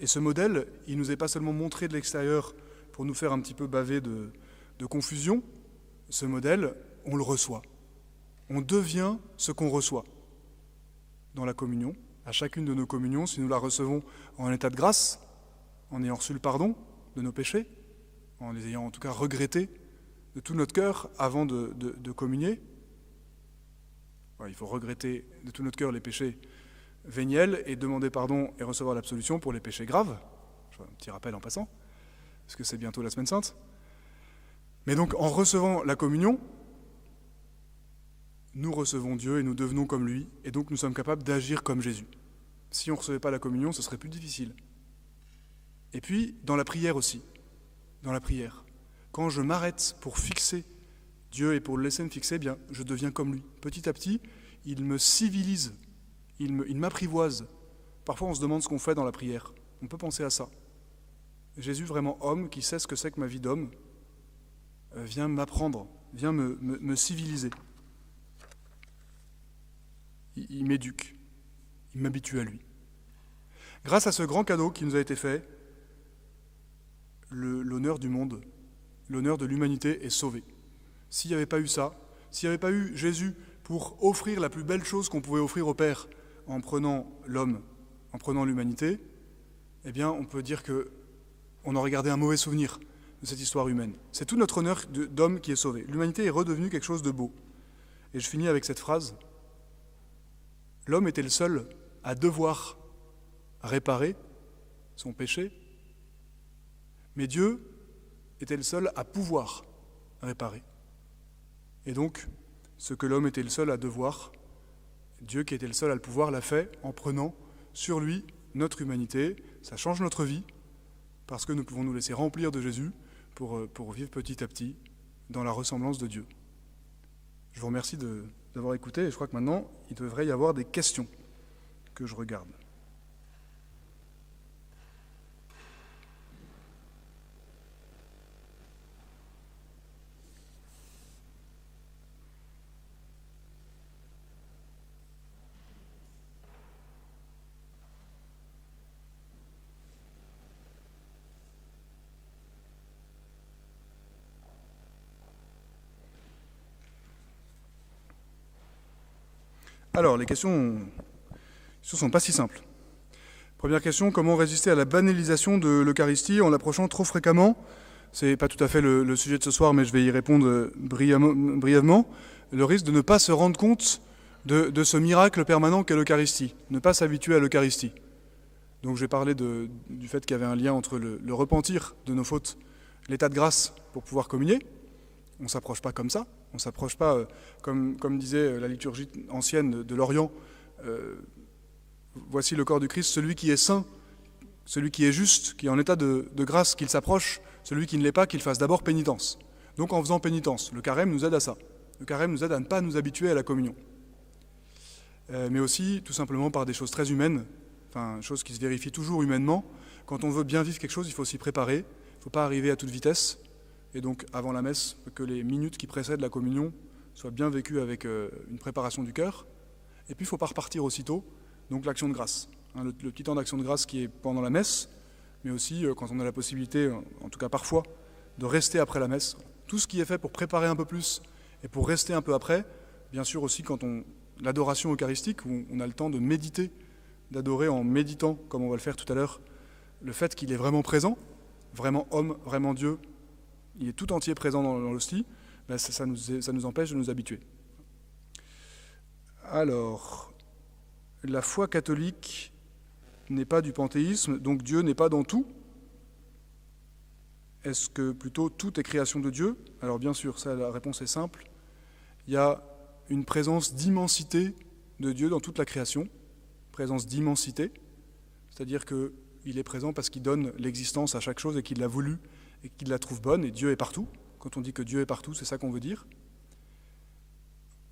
S1: Et ce modèle, il nous est pas seulement montré de l'extérieur pour nous faire un petit peu baver de confusion. Ce modèle, on le reçoit. On devient ce qu'on reçoit dans la communion, à chacune de nos communions, si nous la recevons en état de grâce, en ayant reçu le pardon de nos péchés, en les ayant en tout cas regrettés de tout notre cœur avant de, communier. il faut regretter de tout notre cœur les péchés véniels et demander pardon et recevoir l'absolution pour les péchés graves. un petit rappel en passant, parce que c'est bientôt la semaine sainte. Mais donc en recevant la communion, nous recevons Dieu et nous devenons comme lui, et donc nous sommes capables d'agir comme Jésus. Si on ne recevait pas la communion, ce serait plus difficile. Et puis, dans la prière aussi, dans la prière, quand je m'arrête pour fixer Dieu et pour le laisser me fixer, eh bien, je deviens comme lui. Petit à petit, il me civilise, il m'apprivoise. Parfois, on se demande ce qu'on fait dans la prière. On peut penser à ça. Jésus, vraiment homme, qui sait ce que c'est que ma vie d'homme, euh, vient m'apprendre, vient me civiliser il, m'éduque, il m'habitue à lui. Grâce à ce grand cadeau qui nous a été fait, l'honneur du monde, l'honneur de l'humanité est sauvé. S'il n'y avait pas eu ça, s'il n'y avait pas eu Jésus pour offrir la plus belle chose qu'on pouvait offrir au Père en prenant l'homme, en prenant l'humanité, eh bien, on peut dire que on aurait gardé un mauvais souvenir de cette histoire humaine. C'est tout notre honneur d'homme qui est sauvé. L'humanité est redevenue quelque chose de beau. Et je finis avec cette phrase L'homme était le seul à devoir réparer son péché, mais Dieu était le seul à pouvoir réparer. Et donc, ce que l'homme était le seul à devoir, Dieu qui était le seul à le pouvoir l'a fait en prenant sur lui notre humanité. Ça change notre vie parce que nous pouvons nous laisser remplir de Jésus pour, euh, vivre petit à petit dans la ressemblance de Dieu. Je vous remercie d'avoir écouté. Et je crois que maintenant, il devrait y avoir des questions que je regarde. Alors, les questions ne sont pas si simples. Première question, comment résister à la banalisation de l'Eucharistie en l'approchant trop fréquemment? Ce n'est pas tout à fait le, sujet de ce soir, mais je vais y répondre brièvement. Le risque de ne pas se rendre compte de, ce miracle permanent qu'est l'Eucharistie, ne pas s'habituer à l'Eucharistie. Donc j'ai parlé du fait qu'il y avait un lien entre le, le repentir de nos fautes, l'état de grâce pour pouvoir communier, on ne s'approche pas comme ça, on ne s'approche pas, euh, comme, disait euh, la liturgie ancienne de, l'Orient, euh, voici le corps du Christ, celui qui est saint, celui qui est juste, qui est en état de, grâce, qu'il s'approche, celui qui ne l'est pas, qu'il fasse d'abord pénitence. Donc en faisant pénitence, le carême nous aide à ça. Le carême nous aide à ne pas nous habituer à la communion. mais aussi tout simplement par des choses très humaines, enfin choses qui se vérifient toujours humainement. Quand on veut bien vivre quelque chose, il faut s'y préparer, il ne faut pas arriver à toute vitesse et donc avant la messe, que les minutes qui précèdent la communion soient bien vécues avec euh, une préparation du cœur. Et puis il ne faut pas repartir aussitôt, donc l'action de grâce. Hein, le, petit temps d'action de grâce qui est pendant la messe, mais aussi euh, quand on a la possibilité, en tout cas parfois, de rester après la messe. Tout ce qui est fait pour préparer un peu plus et pour rester un peu après, bien sûr aussi quand on l'adoration eucharistique, où on a le temps de méditer, d'adorer en méditant, comme on va le faire tout à l'heure, le fait qu'il est vraiment présent, vraiment homme, vraiment Dieu, il est tout entier présent dans, l'hostie, ben, ça, nous, empêche de nous habituer. Alors, la foi catholique n'est pas du panthéisme, donc Dieu n'est pas dans tout. Est-ce que plutôt tout est création de Dieu? Alors bien sûr, la réponse est simple. Il y a une présence d'immensité de Dieu dans toute la création, présence d'immensité, c'est-à-dire qu'il est présent parce qu'il donne l'existence à chaque chose et qu'il l'a voulu et qu'il la trouve bonne, et Dieu est partout. Quand on dit que Dieu est partout, c'est ça qu'on veut dire.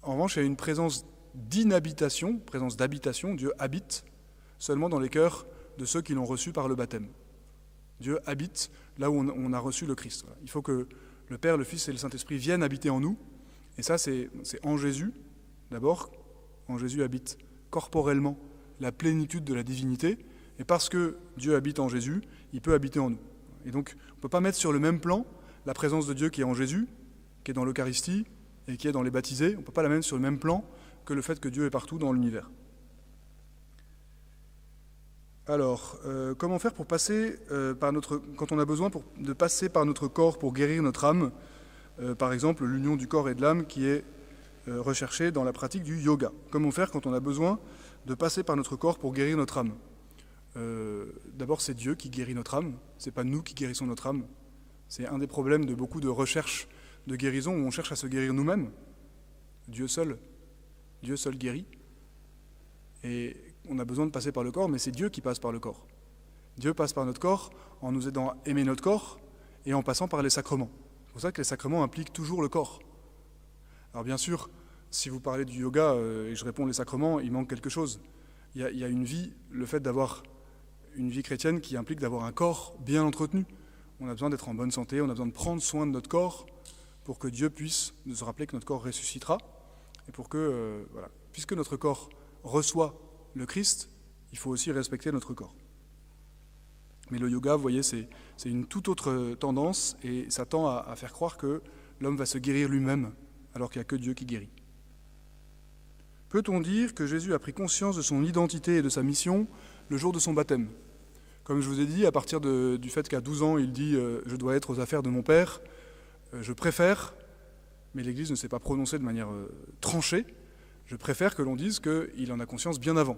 S1: En revanche, il y a une présence d'inhabitation, présence d'habitation, Dieu habite seulement dans les cœurs de ceux qui l'ont reçu par le baptême. Dieu habite là où on a reçu le Christ. Il faut que le Père, le Fils et le Saint-Esprit viennent habiter en nous. Et ça, c'est en Jésus, d'abord. En Jésus habite corporellement la plénitude de la divinité. Et parce que Dieu habite en Jésus, il peut habiter en nous. Et donc, on ne peut pas mettre sur le même plan la présence de Dieu qui est en Jésus, qui est dans l'Eucharistie et qui est dans les baptisés. On ne peut pas la mettre sur le même plan que le fait que Dieu est partout dans l'univers. Alors, euh, comment faire pour passer euh, par notre, quand on a besoin de passer par notre corps pour guérir notre âme euh, Par exemple, l'union du corps et de l'âme qui est recherchée dans la pratique du yoga? Comment faire quand on a besoin de passer par notre corps pour guérir notre âme? D'abord, c'est Dieu qui guérit notre âme. C'est pas nous qui guérissons notre âme. C'est un des problèmes de beaucoup de recherches de guérison où on cherche à se guérir nous-mêmes. Dieu seul, Dieu seul guérit. Et on a besoin de passer par le corps, mais c'est Dieu qui passe par le corps. Dieu passe par notre corps en nous aidant à aimer notre corps et en passant par les sacrements. C'est pour ça que les sacrements impliquent toujours le corps. Alors bien sûr, si vous parlez du yoga euh, et je réponds les sacrements, il manque quelque chose. Il y a une vie, le fait d'avoir une vie chrétienne qui implique d'avoir un corps bien entretenu. On a besoin d'être en bonne santé, on a besoin de prendre soin de notre corps pour que Dieu puisse nous rappeler que notre corps ressuscitera et pour que, euh, voilà, puisque notre corps reçoit le Christ, il faut aussi respecter notre corps. Mais le yoga, vous voyez, c'est une toute autre tendance et ça tend à, faire croire que l'homme va se guérir lui-même alors qu'il n'y a que Dieu qui guérit. Peut-on dire que Jésus a pris conscience de son identité et de sa mission le jour de son baptême Comme je vous ai dit, à partir du fait qu'à 12 ans, il dit euh, Je dois être aux affaires de mon Père, euh, je préfère, mais l'Église ne s'est pas prononcée de manière euh, tranchée, je préfère que l'on dise qu'il en a conscience bien avant.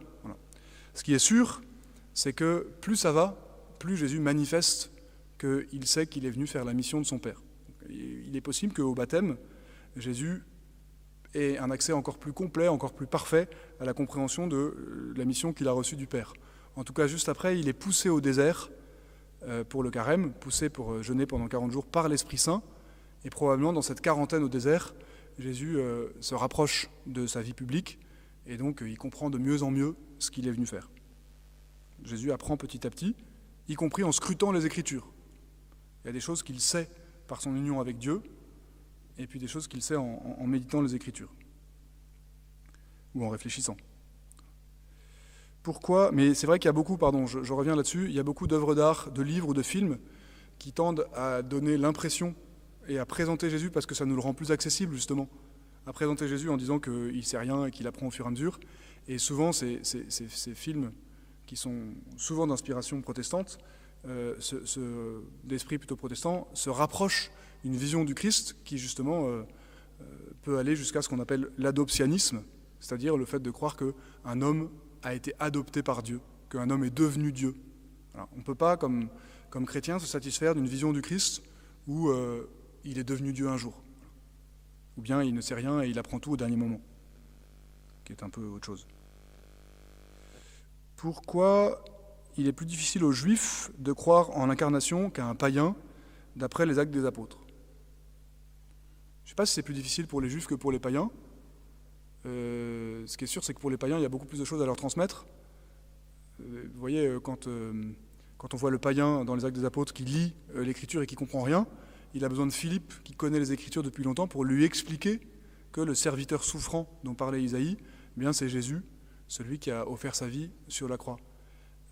S1: Ce qui est sûr, c'est que plus ça va, plus Jésus manifeste qu'il sait qu'il est venu faire la mission de son Père. Il est possible qu'au baptême, Jésus ait un accès encore plus complet, encore plus parfait à la compréhension de la mission qu'il a reçue du Père. En tout cas, juste après, il est poussé au désert euh, pour le carême, poussé pour euh, jeûner pendant 40 jours par l'Esprit Saint, et probablement dans cette quarantaine au désert, Jésus euh, se rapproche de sa vie publique et donc il comprend de mieux en mieux ce qu'il est venu faire. Jésus apprend petit à petit, y compris en scrutant les Écritures. Il y a des choses qu'il sait par son union avec Dieu, et puis des choses qu'il sait en, méditant les Écritures, ou en réfléchissant. Pourquoi? Mais c'est vrai qu'il y a beaucoup, pardon, je, reviens là-dessus, il y a beaucoup d'œuvres d'art, de livres ou de films qui tendent à donner l'impression et à présenter Jésus parce que ça nous le rend plus accessible justement, à présenter Jésus en disant qu'il sait rien et qu'il apprend au fur et à mesure. Et souvent, ces, films qui sont souvent d'inspiration protestante, euh, d'esprit plutôt protestant, se rapprochent d'une vision du Christ qui justement euh, euh, peut aller jusqu'à ce qu'on appelle l'adoptionnisme, c'est-à-dire le fait de croire qu'un homme a été adopté par Dieu, qu'un homme est devenu Dieu. on ne peut pas, comme, chrétien, se satisfaire d'une vision du Christ où il est devenu Dieu un jour. Ou bien il ne sait rien et il apprend tout au dernier moment, qui est un peu autre chose. Pourquoi il est plus difficile aux juifs de croire en l'incarnation qu'à un païen, d'après les actes des apôtres? Je ne sais pas si c'est plus difficile pour les juifs que pour les païens. Euh, ce qui est sûr, c'est que pour les païens, il y a beaucoup plus de choses à leur transmettre. Euh, vous voyez, euh, quand, quand on voit le païen dans les actes des apôtres qui lit l'écriture et qui comprend rien, il a besoin de Philippe, qui connaît les Écritures depuis longtemps, pour lui expliquer que le serviteur souffrant dont parlait Isaïe, eh bien c'est Jésus, celui qui a offert sa vie sur la croix.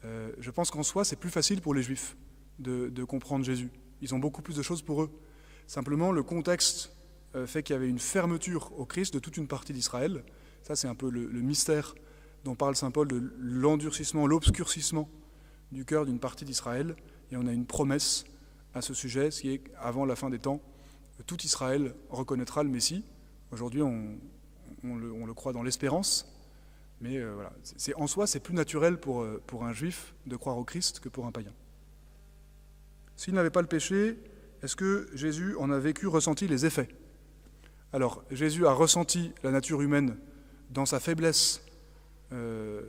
S1: Je pense qu'en soi, c'est plus facile pour les Juifs de, comprendre Jésus. Ils ont beaucoup plus de choses pour eux. Simplement, le contexte fait qu'il y avait une fermeture au Christ de toute une partie d'Israël. Ça, c'est un peu le, mystère dont parle Saint Paul de l'endurcissement, l'obscurcissement du cœur d'une partie d'Israël. Et on a une promesse à ce sujet, ce qui est avant la fin des temps, tout Israël reconnaîtra le Messie. Aujourd'hui, on, le, croit dans l'espérance, mais euh, voilà, en soi, c'est plus naturel pour, euh, pour un juif de croire au Christ que pour un païen. S'il n'avait pas le péché, est-ce que Jésus en a vécu, ressenti les effets? Alors, Jésus a ressenti la nature humaine dans sa faiblesse, euh,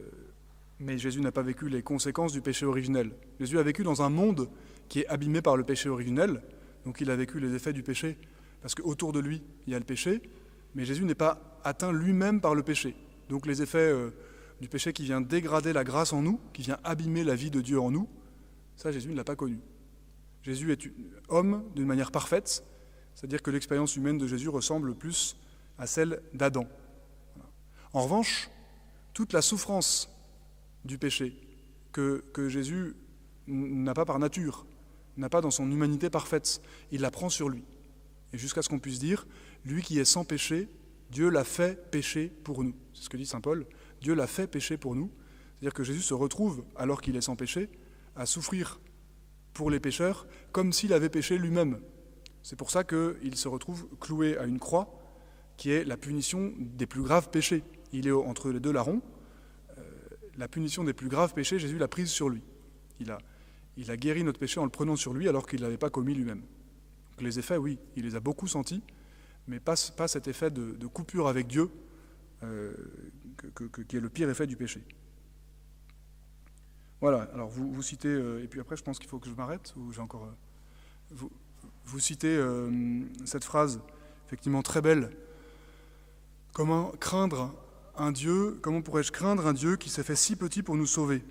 S1: mais Jésus n'a pas vécu les conséquences du péché originel. Jésus a vécu dans un monde qui est abîmé par le péché originel, donc il a vécu les effets du péché, parce qu'autour de lui, il y a le péché, mais Jésus n'est pas atteint lui-même par le péché. Donc les effets euh, du péché qui vient dégrader la grâce en nous, qui vient abîmer la vie de Dieu en nous, ça Jésus ne l'a pas connu. Jésus est homme d'une manière parfaite, c'est-à-dire que l'expérience humaine de Jésus ressemble plus à celle d'Adam. En revanche, toute la souffrance du péché que, Jésus n'a pas par nature, n'a pas dans son humanité parfaite. Il la prend sur lui. Et jusqu'à ce qu'on puisse dire, lui qui est sans péché, Dieu l'a fait pécher pour nous. C'est ce que dit Saint Paul. Dieu l'a fait pécher pour nous. C'est-à-dire que Jésus se retrouve, alors qu'il est sans péché, à souffrir pour les pécheurs comme s'il avait péché lui-même. C'est pour ça qu'il se retrouve cloué à une croix qui est la punition des plus graves péchés. Il est entre les deux larrons. Euh, la punition des plus graves péchés, Jésus l'a prise sur lui. Il a, guéri notre péché en le prenant sur lui alors qu'il ne l'avait pas commis lui-même. les effets, oui, il les a beaucoup sentis, mais pas, cet effet de, coupure avec Dieu euh, qui est le pire effet du péché. Voilà, alors vous, citez, euh, et puis après je pense qu'il faut que je m'arrête, ou j'ai encore... vous, citez cette phrase, effectivement très belle, Comment craindre un Dieu, comment pourrais-je craindre un Dieu qui s'est fait si petit pour nous sauver?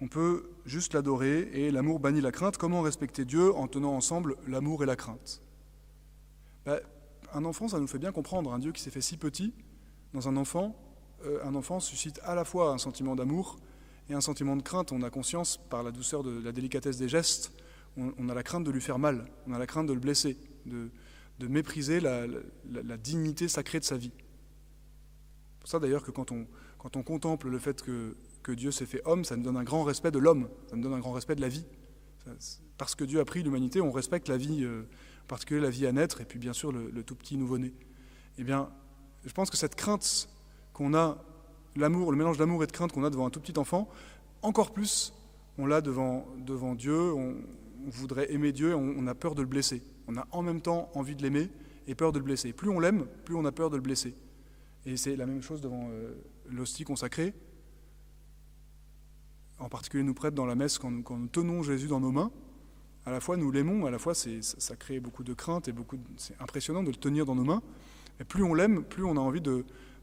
S1: On peut juste l'adorer et l'amour bannit la crainte. Comment respecter Dieu en tenant ensemble l'amour et la crainte? Ben, Un enfant, ça nous fait bien comprendre. Un Dieu qui s'est fait si petit, dans un enfant, euh, un enfant suscite à la fois un sentiment d'amour et un sentiment de crainte. On a conscience, par la douceur de la délicatesse des gestes, on, a la crainte de lui faire mal, on a la crainte de le blesser, de, mépriser la, dignité sacrée de sa vie. C'est pour ça d'ailleurs que quand on, contemple le fait que, Dieu s'est fait homme, ça nous donne un grand respect de l'homme, ça nous donne un grand respect de la vie. Parce que Dieu a pris l'humanité, on respecte la vie, euh, en particulier la vie à naître, et puis bien sûr le, tout petit nouveau-né. Eh bien, je pense que cette crainte qu'on a, l'amour, le mélange d'amour et de crainte qu'on a devant un tout petit enfant, encore plus, on l'a devant, devant Dieu, voudrait aimer Dieu, on, on a peur de le blesser. On a en même temps envie de l'aimer et peur de le blesser. Plus on l'aime, plus on a peur de le blesser. Et c'est la même chose devant euh, l'hostie consacrée. En particulier, nous prête dans la messe quand nous, tenons Jésus dans nos mains. À la fois, nous l'aimons, à la fois, ça, ça, crée beaucoup de crainte et beaucoup. C'est impressionnant de le tenir dans nos mains. Mais plus on l'aime, plus on a envie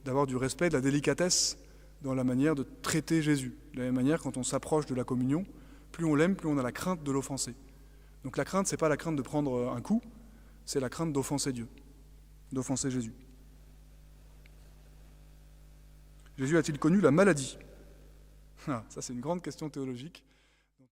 S1: d'avoir du respect, de la délicatesse dans la manière de traiter Jésus. De la même manière, quand on s'approche de la communion, plus on l'aime, plus on a la crainte de l'offenser. Donc la crainte, ce n'est pas la crainte de prendre un coup, c'est la crainte d'offenser Dieu, d'offenser Jésus. Jésus a-t-il connu la maladie? Ah, Ça, c'est une grande question théologique.